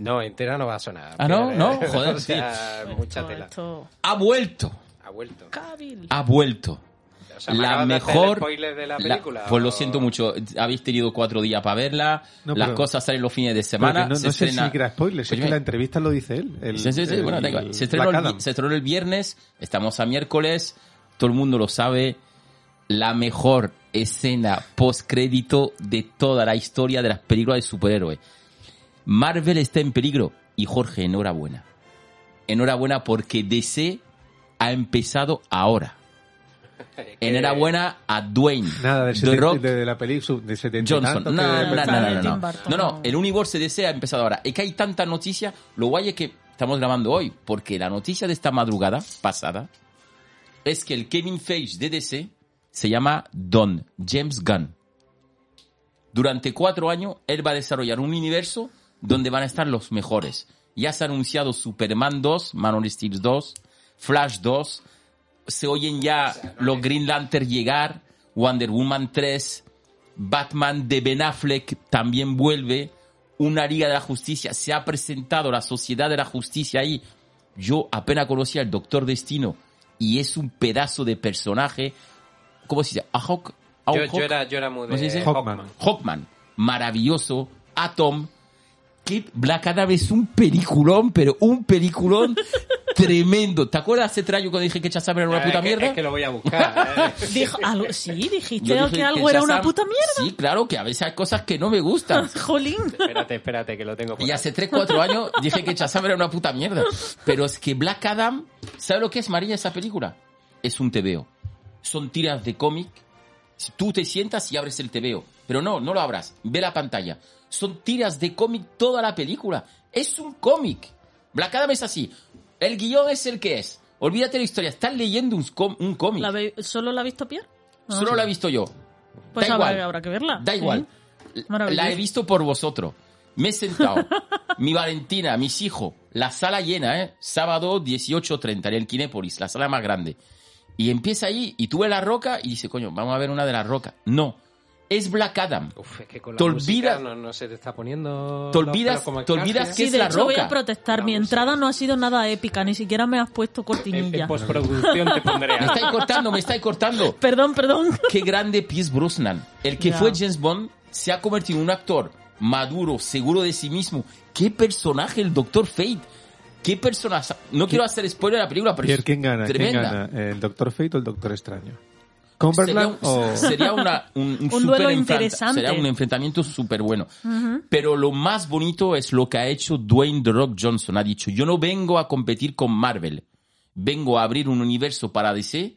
Speaker 2: No, entera no va a sonar.
Speaker 4: Ah, ¿no? ¿no?
Speaker 2: ¿eh?
Speaker 4: Joder,
Speaker 2: o sea, mucha
Speaker 5: Esto-
Speaker 2: tela.
Speaker 5: esto-
Speaker 4: Ha vuelto,
Speaker 2: Ha vuelto.
Speaker 5: Cabil.
Speaker 4: ha vuelto.
Speaker 2: O sea, ¿me
Speaker 4: la
Speaker 2: de el
Speaker 4: mejor.
Speaker 2: spoiler de la
Speaker 4: la-
Speaker 2: película?
Speaker 4: pues lo siento mucho. Habéis tenido cuatro días para verla.
Speaker 3: No,
Speaker 4: Las
Speaker 3: pero-
Speaker 4: cosas salen los fines de semana.
Speaker 3: no,
Speaker 4: se
Speaker 3: no sé
Speaker 4: estrena-
Speaker 3: si era spoiler, es que la entrevista lo dice él. el-
Speaker 4: Sí, sí, sí,
Speaker 3: el-
Speaker 4: bueno, igual. Se estrenó, el, se estrenó el viernes, estamos a miércoles, todo el mundo lo sabe. La mejor escena post-crédito de toda la historia de las películas de superhéroes. Marvel está en peligro. Y Jorge, enhorabuena. Enhorabuena porque DC ha empezado ahora. Enhorabuena a Dwayne.
Speaker 3: Nada, de,
Speaker 4: The
Speaker 3: seten-
Speaker 4: Rock
Speaker 3: de, de la película de 70 y
Speaker 4: Johnson.
Speaker 3: tanto
Speaker 4: No, no, no, no, no, no.
Speaker 5: Tim Burton,
Speaker 4: No, no,
Speaker 5: no.
Speaker 4: el universo de DC ha empezado ahora. Es que hay tanta noticia. Lo guay es que estamos grabando hoy, porque la noticia de esta madrugada pasada es que el Kevin Feige de DC se llama Don James Gunn. Durante cuatro años, él va a desarrollar un universo donde van a estar los mejores. Ya se ha anunciado Superman 2, Man of Steel 2, Flash 2, se oyen ya los Green Lantern llegar, Wonder Woman 3, Batman de Ben Affleck también vuelve, una Liga de la Justicia, se ha presentado la Sociedad de la Justicia ahí. Yo apenas conocía al Doctor Destino y es un pedazo de personaje, ¿cómo se dice? Ahawk,
Speaker 2: Yo,
Speaker 4: Ahawk,
Speaker 2: yo era, yo era muy
Speaker 4: ¿Cómo se
Speaker 2: de
Speaker 4: dice?
Speaker 3: Hawkman.
Speaker 4: Hawkman, maravilloso, Atom, Black Adam es un peliculón, pero un peliculón tremendo. ¿Te acuerdas hace trayo cuando dije que Shazam era una
Speaker 2: Eh,
Speaker 4: puta
Speaker 2: es que-
Speaker 4: mierda?
Speaker 2: Es que lo voy a buscar. eh.
Speaker 5: Dijo, algo, sí, dijiste
Speaker 4: dije
Speaker 5: que algo era una puta mierda.
Speaker 4: Sí, claro, que a veces hay cosas que no me gustan.
Speaker 5: Jolín.
Speaker 2: espérate, espérate, que lo tengo por
Speaker 4: Y
Speaker 2: ahí.
Speaker 4: hace 3, 4 años dije que Shazam era una puta mierda. Pero es que Black Adam, ¿sabes lo que es, María, esa película? Es un TVO. Son tiras de cómic. Si Tú te sientas y abres el TVO. Pero no, no lo abras. Ve la pantalla. Son tiras de cómic toda la película. Es un cómic. Black Adam es así. El guion es el que es. Olvídate de la historia. Estás leyendo un, un cómic.
Speaker 5: ¿La ve- ¿Solo la ha visto Pierre? Ah.
Speaker 4: Solo la he visto yo.
Speaker 5: Pues
Speaker 4: da igual.
Speaker 5: habrá que verla.
Speaker 4: Da igual. La he visto por vosotros. Me he sentado. mi Valentina, mis hijos. La sala llena, ¿eh? Sábado 18.30 en el Kinépolis, la sala más grande. Y empieza ahí y tú ves la roca y dice, coño, vamos a ver una de las rocas. No. Es Black Adam.
Speaker 2: Uf, es que con la
Speaker 4: Te olvidas-
Speaker 2: no, no se te está poniendo.
Speaker 4: Te olvidas-
Speaker 2: como
Speaker 4: te olvidas que
Speaker 5: Sí,
Speaker 4: es
Speaker 5: de
Speaker 4: la
Speaker 5: hecho voy
Speaker 4: roca.
Speaker 5: a protestar. Mi entrada no ha sido nada épica, ni siquiera me has puesto cortinilla.
Speaker 2: en postproducción te pondré
Speaker 4: Me estáis cortando, me estáis cortando.
Speaker 5: Perdón, perdón.
Speaker 4: Qué grande Pierce Brosnan. El que
Speaker 5: Ya.
Speaker 4: fue James Bond se ha convertido en un actor maduro, seguro de sí mismo. Qué personaje el Doctor Fate. Qué personaje. No quiero hacer spoiler de la película, pero es
Speaker 3: ¿quién gana? ¿Quién gana? ¿El Doctor Fate o el Doctor Extraño?
Speaker 4: Sería,
Speaker 3: ¿Cumberland
Speaker 4: un-
Speaker 3: o...?
Speaker 4: sería una- un, un
Speaker 5: duelo interesante.
Speaker 4: Sería un enfrentamiento súper bueno. Pero lo más bonito es lo que ha hecho Dwayne The Rock Johnson. Ha dicho, yo no vengo a competir con Marvel. Vengo a abrir un universo para DC,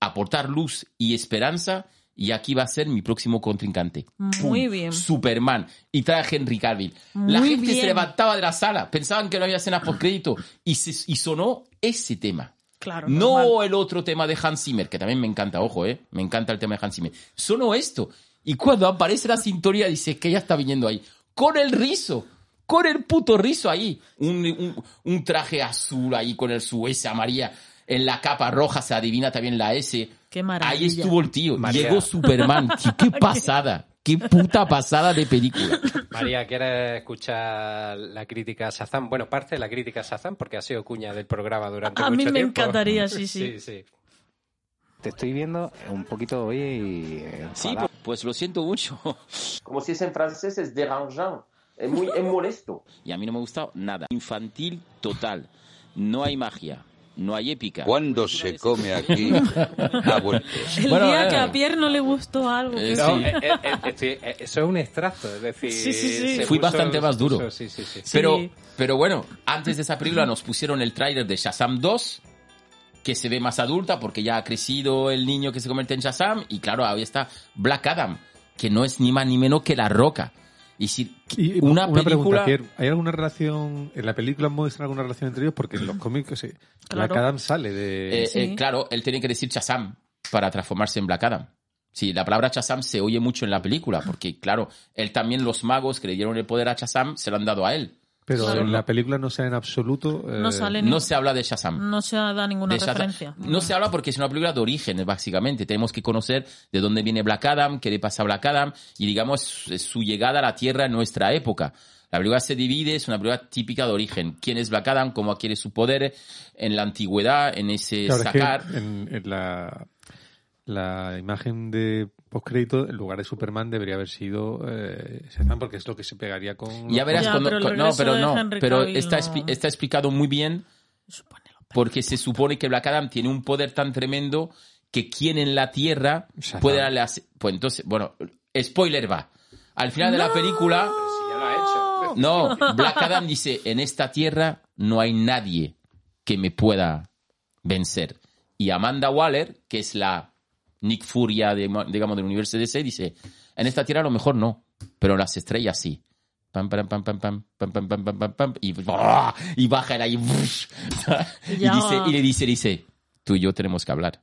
Speaker 4: aportar luz y esperanza, y aquí va a ser mi próximo contrincante.
Speaker 5: Muy
Speaker 4: Pum,
Speaker 5: bien.
Speaker 4: Superman. Y trae a Henry Cavill. la gente se levantaba de la sala, pensaban que no había escenas por crédito, y, se- y sonó ese tema.
Speaker 5: Claro.
Speaker 4: No
Speaker 5: normal.
Speaker 4: el otro tema de Hans Zimmer, que también me encanta, ojo, eh. Me encanta el tema de Hans Zimmer. Solo esto. Y cuando aparece la sintonía, dice que ella está viniendo ahí. Con el rizo. Con el puto rizo ahí. Un, un- un traje azul ahí con el su S amarilla. En la capa roja se adivina también la S.
Speaker 5: Qué maravilla.
Speaker 4: Ahí estuvo el tío.
Speaker 2: María.
Speaker 4: Llegó Superman. Tío, qué pasada. Qué puta pasada de película.
Speaker 2: María, ¿quieres escuchar la crítica a Shazam? Bueno, parte de la crítica a Shazam, porque ha sido cuña del programa durante
Speaker 5: A
Speaker 2: mucho
Speaker 5: mí me
Speaker 2: tiempo.
Speaker 5: encantaría, sí, sí.
Speaker 2: sí, sí.
Speaker 9: Te estoy viendo un poquito hoy
Speaker 4: Sí, pues, pues lo siento mucho. Como si es en francés, es dérangeant. Es muy es molesto. Y a mí no me ha gustado nada. Infantil total. No hay magia. No hay épica.
Speaker 1: Cuando se come aquí, ha vuelto.
Speaker 5: El
Speaker 4: Bueno,
Speaker 5: día
Speaker 4: eh.
Speaker 5: que a Pierre no le gustó algo.
Speaker 4: Eh,
Speaker 2: No,
Speaker 4: Sí.
Speaker 2: eh, eh, eh, estoy- eh, eso es un extracto, es decir...
Speaker 5: Sí, sí,
Speaker 4: Fui
Speaker 2: puso-
Speaker 4: bastante más duro.
Speaker 2: puso- sí, sí, sí.
Speaker 4: Pero, pero bueno, antes de esa película nos pusieron el tráiler de Shazam 2, que se ve más adulta porque ya ha crecido el niño que se convierte en Shazam, y claro, ahí está Black Adam, que no es ni más ni menos que La Roca. Y si
Speaker 3: Y
Speaker 4: una, película...
Speaker 3: pregunta, ¿hay alguna relación, en la película muestran alguna relación entre ellos? Porque en los cómics, sí,
Speaker 5: Claro.
Speaker 3: Black Adam sale de...
Speaker 4: Eh,
Speaker 5: Sí.
Speaker 4: eh, claro, él tiene que decir Shazam para transformarse en Black Adam. Sí, la palabra Shazam se oye mucho en la película, porque claro, él también los magos que le dieron el poder a Shazam se lo han dado a él.
Speaker 3: Pero
Speaker 5: Claro.
Speaker 3: en la película no sale en absoluto... eh,
Speaker 5: No sale ni-
Speaker 4: No se habla de Shazam.
Speaker 5: no se da ninguna
Speaker 4: de Shazam.
Speaker 5: referencia.
Speaker 4: No se habla porque es una película de origen, básicamente. Tenemos que conocer de dónde viene Black Adam, qué le pasa a Black Adam y, digamos, su llegada a la Tierra en nuestra época. La película se divide, es una película típica de origen. ¿Quién es Black Adam? ¿Cómo adquiere su poder? En la antigüedad, en ese
Speaker 3: Claro, es que
Speaker 4: sacar.
Speaker 3: en, en la, la imagen de postcrédito, en lugar de Superman debería haber sido eh, Shazam, porque es lo que se pegaría con...
Speaker 4: Ya verás
Speaker 5: Ya,
Speaker 4: cuando...
Speaker 5: pero
Speaker 4: con- no, pero no.
Speaker 5: Henry
Speaker 4: Pero
Speaker 5: Cavill
Speaker 4: está,
Speaker 5: no.
Speaker 4: está explicado muy bien porque se supone que Black Adam tiene un poder tan tremendo que quien en la Tierra
Speaker 3: Shazam.
Speaker 4: puede darle a... Pues entonces, bueno, spoiler va. Al final de la película...
Speaker 2: Si ya lo ha hecho.
Speaker 4: No, Black Adam dice, en esta tierra no hay nadie que me pueda vencer. Y Amanda Waller, que es la Nick Furia, de, digamos, del universo DC, dice, en esta tierra a lo mejor no, pero las estrellas sí. Pam, pam, pam, pam, pam, pam, pam, pam, pam, pam, pam, y, y baja el ahí. Y, dice, y le dice, dice, tú y yo tenemos que hablar.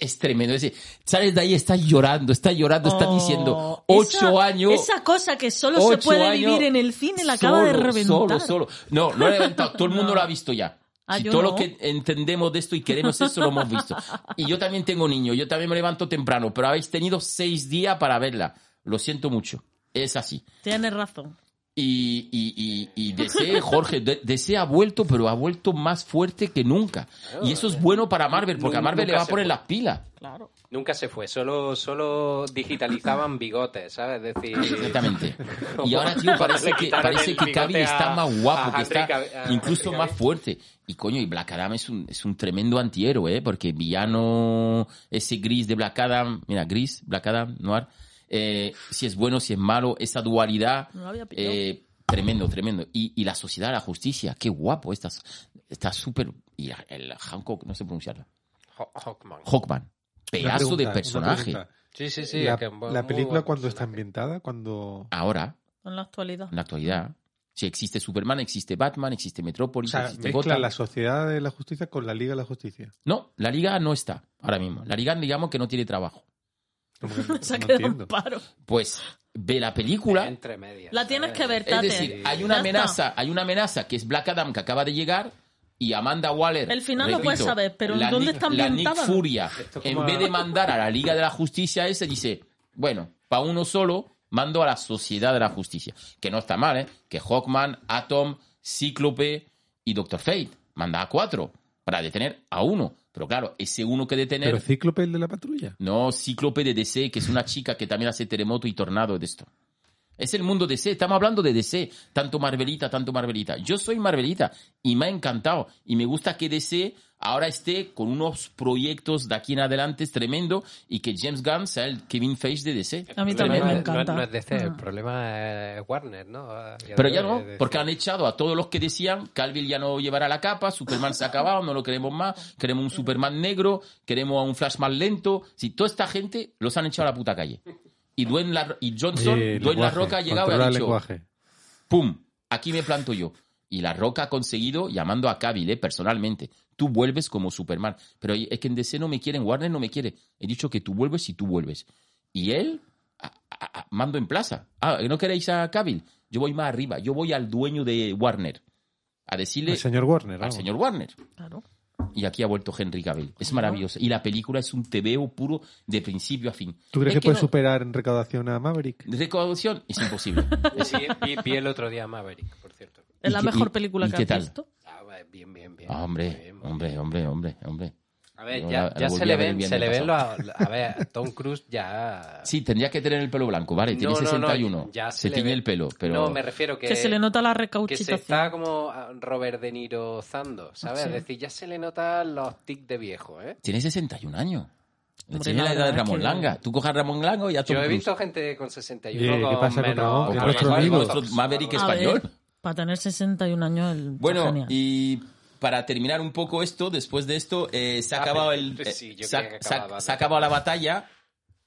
Speaker 4: Es- tremendo. Es decir, sales de ahí, estás llorando, estás llorando, estás
Speaker 5: Oh,
Speaker 4: diciendo, ocho
Speaker 5: esa-
Speaker 4: años.
Speaker 5: Esa cosa que solo se puede vivir en el cine la acaba de reventar.
Speaker 4: Solo, solo. No, no he reventado. Todo el mundo
Speaker 5: No.
Speaker 4: lo ha visto ya.
Speaker 5: Ah,
Speaker 4: Si todo
Speaker 5: no.
Speaker 4: lo que entendemos de esto y queremos eso lo hemos visto. Y yo también tengo niños, yo también me levanto temprano, pero habéis tenido seis días para verla. Lo siento mucho. Es así.
Speaker 5: Tienes razón.
Speaker 4: Y, y, y, y DC, Jorge, DC ha vuelto, pero ha vuelto más fuerte que nunca. Y eso es bueno para Marvel, porque a Marvel le va a poner
Speaker 2: fue.
Speaker 4: las pilas.
Speaker 5: Claro.
Speaker 2: Nunca se fue, solo, solo digitalizaban bigotes, ¿sabes? Es decir,
Speaker 4: Exactamente. Y ahora, tío, parece que, parece que Cavill está más guapo, que está incluso más
Speaker 2: Cavill.
Speaker 4: fuerte. Y coño, y Black Adam es un, es un tremendo antihéroe, ¿eh? Porque villano, ese gris de Black Adam, mira, gris, Black Adam, noir, eh, si es bueno, si es malo, esa dualidad,
Speaker 5: No lo había pillado.
Speaker 4: eh, tremendo, tremendo. Y, y la sociedad, la justicia, qué guapo, está está súper... Y el Hancock, no sé pronunciarlo.
Speaker 2: Hawkman.
Speaker 4: Hawkman, pedazo
Speaker 3: pregunta,
Speaker 4: de personaje.
Speaker 2: Sí, sí, sí.
Speaker 3: la, la película cuando está ambientada, cuando...
Speaker 4: Ahora,
Speaker 5: En la actualidad.
Speaker 4: en la actualidad, si existe Superman, existe Batman, existe
Speaker 3: O
Speaker 4: Metrópolis,
Speaker 3: sea,
Speaker 4: existe
Speaker 3: mezcla
Speaker 4: Gotham.
Speaker 3: la sociedad de la justicia con la Liga de la Justicia.
Speaker 4: No, la liga no está ahora mismo. La liga, digamos que no tiene trabajo.
Speaker 3: Como que
Speaker 5: Se ha
Speaker 3: no
Speaker 5: quedado en
Speaker 3: entiendo.
Speaker 5: paro.
Speaker 4: Pues ve la película.
Speaker 2: Entre medias.
Speaker 5: La tienes que ver,
Speaker 4: Es
Speaker 5: Tate.
Speaker 4: decir, hay una amenaza, hay una amenaza que es Black Adam que acaba de llegar y Amanda Waller.
Speaker 5: El final lo
Speaker 4: repito,
Speaker 5: puedes saber, pero
Speaker 4: la
Speaker 5: ¿dónde
Speaker 4: Nick-
Speaker 5: está
Speaker 4: La Nick? Furia, en vez de mandar a la Liga de la Justicia ese, dice, bueno, para uno solo, mando a la Sociedad de la Justicia. Que no está mal, ¿eh? Que Hawkman, Atom, Cíclope y Doctor Fate. Manda a cuatro para detener a uno. Pero claro, ese uno que detener...
Speaker 3: Pero Cíclope el de la patrulla.
Speaker 4: No, Cíclope de DC, que es una chica que también hace terremoto y tornado de esto. Es el mundo DC, estamos hablando de DC, tanto Marvelita, tanto Marvelita. Yo soy Marvelita y me ha encantado y me gusta que DC ahora esté con unos proyectos de aquí en adelante es tremendo y que James Gunn sea el Kevin Feige de DC.
Speaker 5: A mí también me
Speaker 2: no-
Speaker 5: encanta.
Speaker 2: No, es DC, el
Speaker 5: Mm.
Speaker 2: problema es Warner, ¿no?
Speaker 4: Pero ya no, porque han echado a todos los que decían Calvin ya no llevará la capa, Superman se ha acabado, no lo queremos más, queremos un Superman negro, queremos a un Flash más lento. Si toda esta gente los han echado a la puta calle. Y, Dwayne La- y Johnson, Dwayne La Roca ha llegado y ha dicho,
Speaker 3: lenguaje.
Speaker 4: ¡pum! Aquí me planto yo. Y La Roca ha conseguido, llamando a Cavill, eh, personalmente, tú vuelves como Superman. Pero es que en DC no me quieren, Warner no me quiere. He dicho que tú vuelves y tú vuelves. Y él, a- a- a- mando en plaza. Ah, ¿no queréis a Cavill? Yo voy más arriba. Yo voy al dueño de Warner. A decirle
Speaker 3: El señor Warner.
Speaker 4: al
Speaker 3: vamos.
Speaker 4: señor Warner.
Speaker 5: Claro.
Speaker 4: Y aquí ha vuelto Henry Cavill. Es maravilloso. Y la película es un tebeo puro de principio a fin.
Speaker 3: ¿Tú crees
Speaker 4: Es
Speaker 3: que, puede
Speaker 4: no-
Speaker 3: superar en recaudación a Maverick?
Speaker 4: Recaudación es imposible. Es-
Speaker 2: Vi, el otro día Maverick, por cierto.
Speaker 5: Es
Speaker 4: ¿Y
Speaker 5: la
Speaker 4: qué-
Speaker 5: mejor
Speaker 4: y-
Speaker 5: película
Speaker 4: y
Speaker 5: que
Speaker 4: qué
Speaker 5: has
Speaker 4: tal?
Speaker 5: visto.
Speaker 2: Ah, bien, bien, bien.
Speaker 4: Ah, hombre,
Speaker 2: bien,
Speaker 4: hombre,
Speaker 2: bien.
Speaker 4: hombre, hombre, hombre.
Speaker 2: A ver, ya,
Speaker 4: la-
Speaker 2: ya
Speaker 4: la
Speaker 2: se le ven, se le ven los... A ver, Tom Cruise ya...
Speaker 4: Sí, tendría que tener el pelo blanco, vale, tiene
Speaker 2: No, no, no,
Speaker 4: 61.
Speaker 2: ya
Speaker 4: se
Speaker 2: se
Speaker 4: tiñe
Speaker 2: ve-
Speaker 4: el pelo, pero...
Speaker 2: No, me refiero que...
Speaker 5: Que se le nota la
Speaker 2: que se
Speaker 5: recauchitación.
Speaker 2: está como ah, Robert De Niro zando, ¿sabes?
Speaker 5: Sí.
Speaker 2: Es decir, ya se le notan los tics de viejo, ¿eh?
Speaker 4: Tiene 61 años.
Speaker 5: Hombre,
Speaker 4: tiene
Speaker 5: la
Speaker 4: edad de Ramón
Speaker 5: que-
Speaker 4: Langa. Tú coges a Ramón Langa y a Tom
Speaker 2: Yo he visto gente con 61
Speaker 3: Oye, ¿qué
Speaker 2: con
Speaker 3: pasa con
Speaker 2: menos...
Speaker 4: Lo
Speaker 3: nuestro amigo.
Speaker 4: Maverick
Speaker 5: A
Speaker 4: español.
Speaker 5: ver, para tener 61 años, el
Speaker 4: Bueno, y para terminar un poco esto, después de esto, eh, se ha
Speaker 2: Ah,
Speaker 4: acabado
Speaker 2: pero-
Speaker 4: el... eh,
Speaker 2: sí, yo
Speaker 4: se, ha-
Speaker 2: creía que
Speaker 4: se ha-
Speaker 2: acababa
Speaker 4: se ha
Speaker 2: de-
Speaker 4: acabado la batalla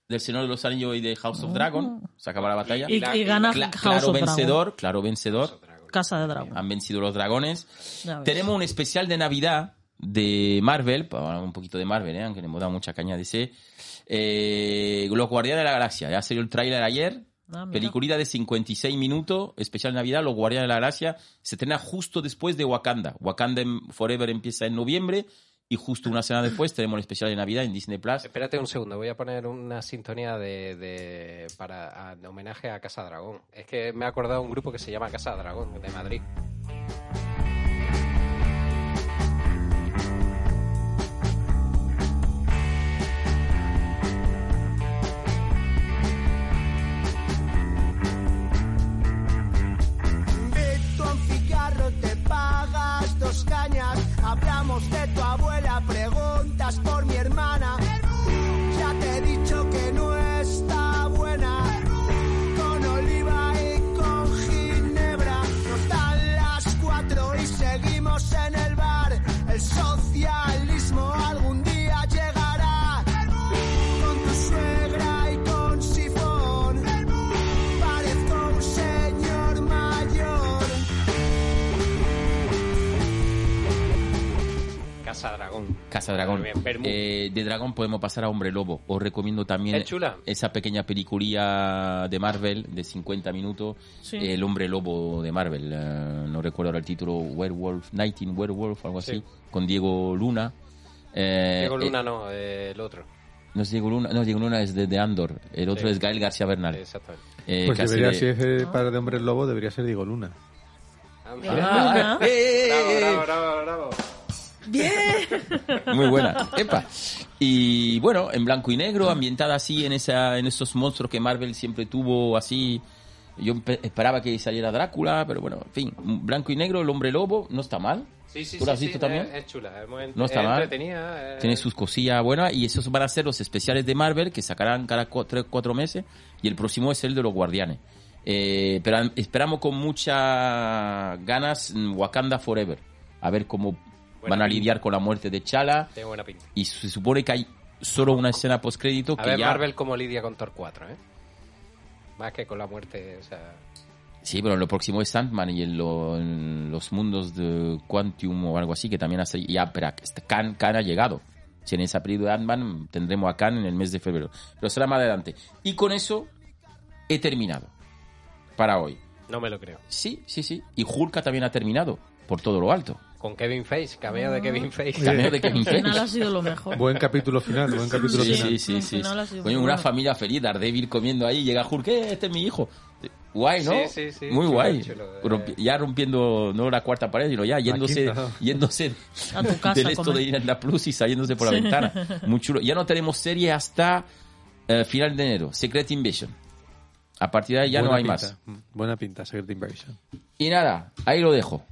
Speaker 4: del Señor de los Anillos y de House of Dragon. Se acaba la batalla.
Speaker 5: Y, y gana
Speaker 4: Cla-
Speaker 5: House
Speaker 4: claro
Speaker 5: of Dragon.
Speaker 4: vencedor, claro vencedor.
Speaker 5: Casa de Dragon.
Speaker 4: Han vencido los dragones. Tenemos un especial de Navidad de Marvel, para hablar un poquito de Marvel, ¿eh? aunque le hemos dado mucha caña de ese. Eh, Los Guardianes de la Galaxia, ya salió el tráiler ayer.
Speaker 5: Ah.
Speaker 4: Peliculita de 56 minutos, especial de Navidad, Los Guardianes de la Galaxia. Se estrena justo después de Wakanda. Wakanda Forever empieza en noviembre y justo una semana después tenemos el especial de Navidad en Disney Plus.
Speaker 2: Espérate un segundo, voy a poner una sintonía de, de- para a- de homenaje a Casa Dragón. Es que me he acordado de un grupo que se llama Casa Dragón, de Madrid.
Speaker 10: De tu abuela, preguntas por mi hermana.
Speaker 2: Casa Dragón.
Speaker 4: Eh, de Dragón podemos pasar a Hombre Lobo. Os recomiendo también
Speaker 2: Es chula.
Speaker 4: esa pequeña peliculía de Marvel de 50 minutos.
Speaker 5: Sí.
Speaker 4: El Hombre Lobo de Marvel. eh, no recuerdo ahora el título. Werewolf, Nighting Werewolf, algo así.
Speaker 2: Sí.
Speaker 4: Con Diego Luna. Eh,
Speaker 2: Diego
Speaker 4: eh,
Speaker 2: Luna no, eh, el otro.
Speaker 4: no es Diego Luna, no, Diego Luna es de, de Andor. El otro
Speaker 2: Sí.
Speaker 4: es Gael García Bernal.
Speaker 2: Exactamente.
Speaker 4: Eh,
Speaker 3: Pues debería,
Speaker 4: de-
Speaker 3: si es para de hombres lobo, debería ser Diego Luna.
Speaker 2: Ah,
Speaker 4: eh, eh, eh, eh.
Speaker 2: Bravo, bravo, bravo, bravo.
Speaker 4: Muy buena. Epa. Y bueno, en blanco y negro, ambientada así en esa, en esos monstruos que Marvel siempre tuvo así. Yo esperaba que saliera Drácula, pero bueno, en fin, blanco y negro, el hombre lobo, no está mal.
Speaker 2: Sí, sí,
Speaker 4: ¿Tú lo
Speaker 2: sí,
Speaker 4: has visto
Speaker 2: sí,
Speaker 4: también?
Speaker 2: Es, es chula. Es muy
Speaker 4: No está
Speaker 2: es
Speaker 4: mal.
Speaker 2: entretenida, eh.
Speaker 4: Tiene sus cosillas buenas y esos van a ser los especiales de Marvel que sacarán cada 3 cuatro meses y el próximo es el de los Guardianes. Eh, pero am- esperamos con muchas ganas mm, Wakanda Forever. A ver cómo
Speaker 2: Buena
Speaker 4: van a
Speaker 2: pinta.
Speaker 4: lidiar con la muerte de Chala
Speaker 2: Tiene buena pinta.
Speaker 4: y se supone que hay solo una escena postcrédito
Speaker 2: A
Speaker 4: que
Speaker 2: ver
Speaker 4: ya...
Speaker 2: Marvel como lidia con Thor 4, ¿eh? Más que con la muerte, o sea...
Speaker 4: Sí, pero lo próximo es Sandman y en, lo- en los mundos de Quantum o algo así que también hace... Ya, pero este Khan, Khan ha llegado. Si en esa película de Ant-Man tendremos a Khan en el mes de febrero. Pero será más adelante. Y con eso he terminado. Para hoy.
Speaker 2: No me lo creo.
Speaker 4: Sí, sí, sí. Y Hulka también ha terminado. Por todo lo alto.
Speaker 2: Con Kevin Face, cameo de Kevin Face.
Speaker 4: Cameo de Kevin
Speaker 5: Al final ha sido lo mejor.
Speaker 3: Buen capítulo final, buen capítulo
Speaker 4: Sí,
Speaker 3: final.
Speaker 4: sí, sí, sí. Coño, una familia feliz, Daredevil comiendo ahí, llega Hulk, "Eh, este es mi hijo. Guay, ¿no?
Speaker 2: Sí, sí, sí,
Speaker 4: Muy
Speaker 2: chulo,
Speaker 4: guay.
Speaker 2: chulo, eh.
Speaker 4: Rompi- ya rompiendo, no la cuarta pared, sino ya yéndose, yéndose
Speaker 5: A tu casa
Speaker 4: del
Speaker 5: a
Speaker 4: esto de ir en la Plus y saliéndose por la
Speaker 5: Sí.
Speaker 4: ventana. Muy chulo. Ya no tenemos serie hasta eh, final de enero, Secret Invasion. A partir de ahí ya
Speaker 3: Buena
Speaker 4: no hay
Speaker 3: pinta,
Speaker 4: más.
Speaker 3: Buena pinta, Secret Invasion.
Speaker 4: Y nada, ahí lo dejo.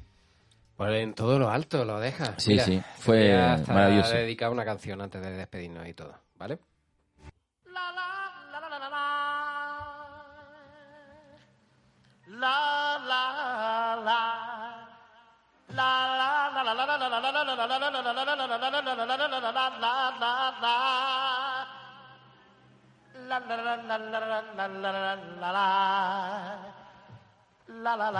Speaker 2: Pues en todo lo alto lo deja.
Speaker 4: Sí, sí, fue
Speaker 2: hasta
Speaker 4: maravilloso.
Speaker 2: dedicar una canción antes de despedirnos y todo, ¿vale?
Speaker 10: And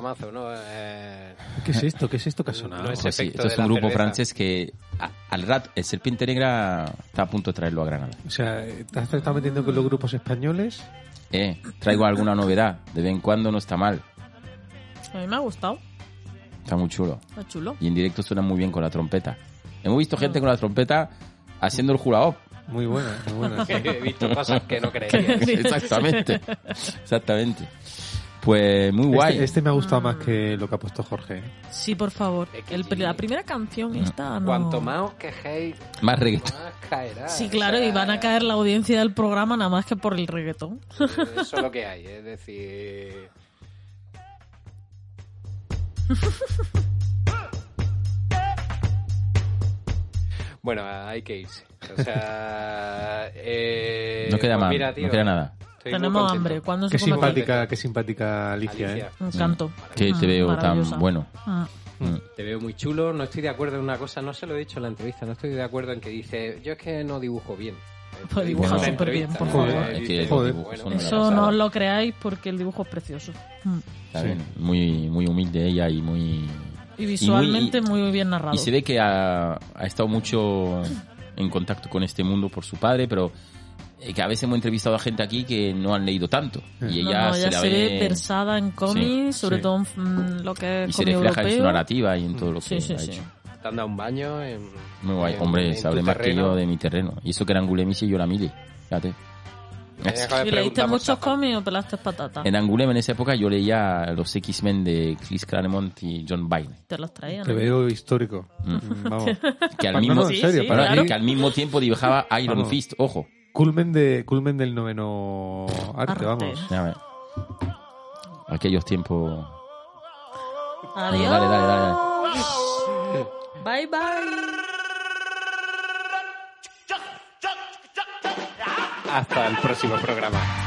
Speaker 2: programazo, ¿no? Eh,
Speaker 3: ¿Qué es esto? ¿Qué es esto que ha sonado?
Speaker 2: No es
Speaker 4: Pues sí, esto es un grupo
Speaker 2: cerveza.
Speaker 4: francés que a- al rato, el Serpiente Negra está a punto de traerlo a Granada.
Speaker 3: O sea, ¿te has estado metiendo con los grupos españoles?
Speaker 4: Eh, traigo alguna novedad, de vez en cuando no está mal,
Speaker 5: A mí me ha gustado.
Speaker 4: está muy chulo.
Speaker 5: Está chulo.
Speaker 4: Y en directo suena muy bien con la trompeta. Hemos visto gente con la trompeta haciendo el hula hop.
Speaker 3: Muy buena, muy buena. sí.
Speaker 2: he visto cosas que no creería.
Speaker 4: Exactamente. Exactamente. Pues muy guay.
Speaker 3: Este, este me ha gustado más que lo que ha puesto Jorge. ¿eh?
Speaker 5: Sí, por favor. El- la primera canción esta no...
Speaker 2: Cuanto más os quejéis,
Speaker 4: Más reggaetón.
Speaker 2: más caerá.
Speaker 5: Sí,
Speaker 2: o
Speaker 5: claro,
Speaker 2: sea,
Speaker 5: y van a caer la audiencia del programa nada más que por el reggaetón.
Speaker 2: Eso es lo que hay, es decir... Bueno, hay que irse. O sea... eh,
Speaker 4: No queda
Speaker 2: pues
Speaker 4: más,
Speaker 2: mira, tío,
Speaker 4: no queda nada.
Speaker 5: Tenemos
Speaker 2: contento.
Speaker 5: hambre. ¿Cuándo
Speaker 3: Qué
Speaker 5: se come
Speaker 3: simpática, qué simpática Alicia,
Speaker 2: Alicia.
Speaker 3: ¿eh?
Speaker 5: Un canto.
Speaker 4: Que te
Speaker 5: Mm,
Speaker 4: veo tan bueno.
Speaker 5: Ah.
Speaker 4: Mm.
Speaker 2: Te veo muy chulo, no estoy de acuerdo en una cosa, no se lo he dicho en la entrevista, no estoy de acuerdo en que dice, yo es que no dibujo bien.
Speaker 5: Pues dibuja súper bien, por favor.
Speaker 4: Es que
Speaker 3: Joder.
Speaker 5: Eso no os lo creáis porque el dibujo es precioso. Mm.
Speaker 4: Está bien, Muy, muy humilde ella y muy...
Speaker 5: Y visualmente
Speaker 4: y-
Speaker 5: muy, bien narrado.
Speaker 4: Y se ve que ha, ha estado mucho en contacto con este mundo por su padre, pero eh, que a veces hemos entrevistado a gente aquí que no han leído tanto. Y
Speaker 5: No,
Speaker 4: ella
Speaker 5: no,
Speaker 4: se
Speaker 5: ella
Speaker 4: la
Speaker 5: se ve
Speaker 4: ve
Speaker 5: versada en cómics, sobre
Speaker 3: sí.
Speaker 5: todo en lo que
Speaker 4: y
Speaker 5: es
Speaker 4: se
Speaker 5: cómic
Speaker 4: refleja en su
Speaker 5: europeo.
Speaker 4: narrativa y en todo lo que
Speaker 5: Sí, sí,
Speaker 4: ha
Speaker 5: sí.
Speaker 4: hecho.
Speaker 2: Te han dado un baño en...
Speaker 4: Muy guay.
Speaker 2: en-
Speaker 4: Hombre,
Speaker 2: en
Speaker 4: sabe
Speaker 2: tu
Speaker 4: más que
Speaker 2: terreno.
Speaker 4: yo de mi terreno. Y eso que era Angulemis y yo la mili. Fíjate.
Speaker 2: Que
Speaker 5: ¿Y leíste muchos cómics o pelaste patata?
Speaker 4: En Angulem en esa época yo leía los X-Men de Chris Claremont y John Byrne.
Speaker 5: Te los traían.
Speaker 3: Te
Speaker 5: ¿eh?
Speaker 3: veo histórico.
Speaker 4: Mm.
Speaker 3: Vamos.
Speaker 4: Que al mismo,
Speaker 3: no, serio,
Speaker 5: Sí, claro.
Speaker 4: que al mismo tiempo dibujaba Iron
Speaker 3: Vamos.
Speaker 4: Fist. Ojo.
Speaker 3: Culmen, de, culmen del noveno arte,
Speaker 5: Arte.
Speaker 3: vamos.
Speaker 4: Aquellos tiempos.
Speaker 5: Adiós.
Speaker 4: Dale, dale, dale,
Speaker 5: Bye, bye.
Speaker 2: Hasta el próximo programa.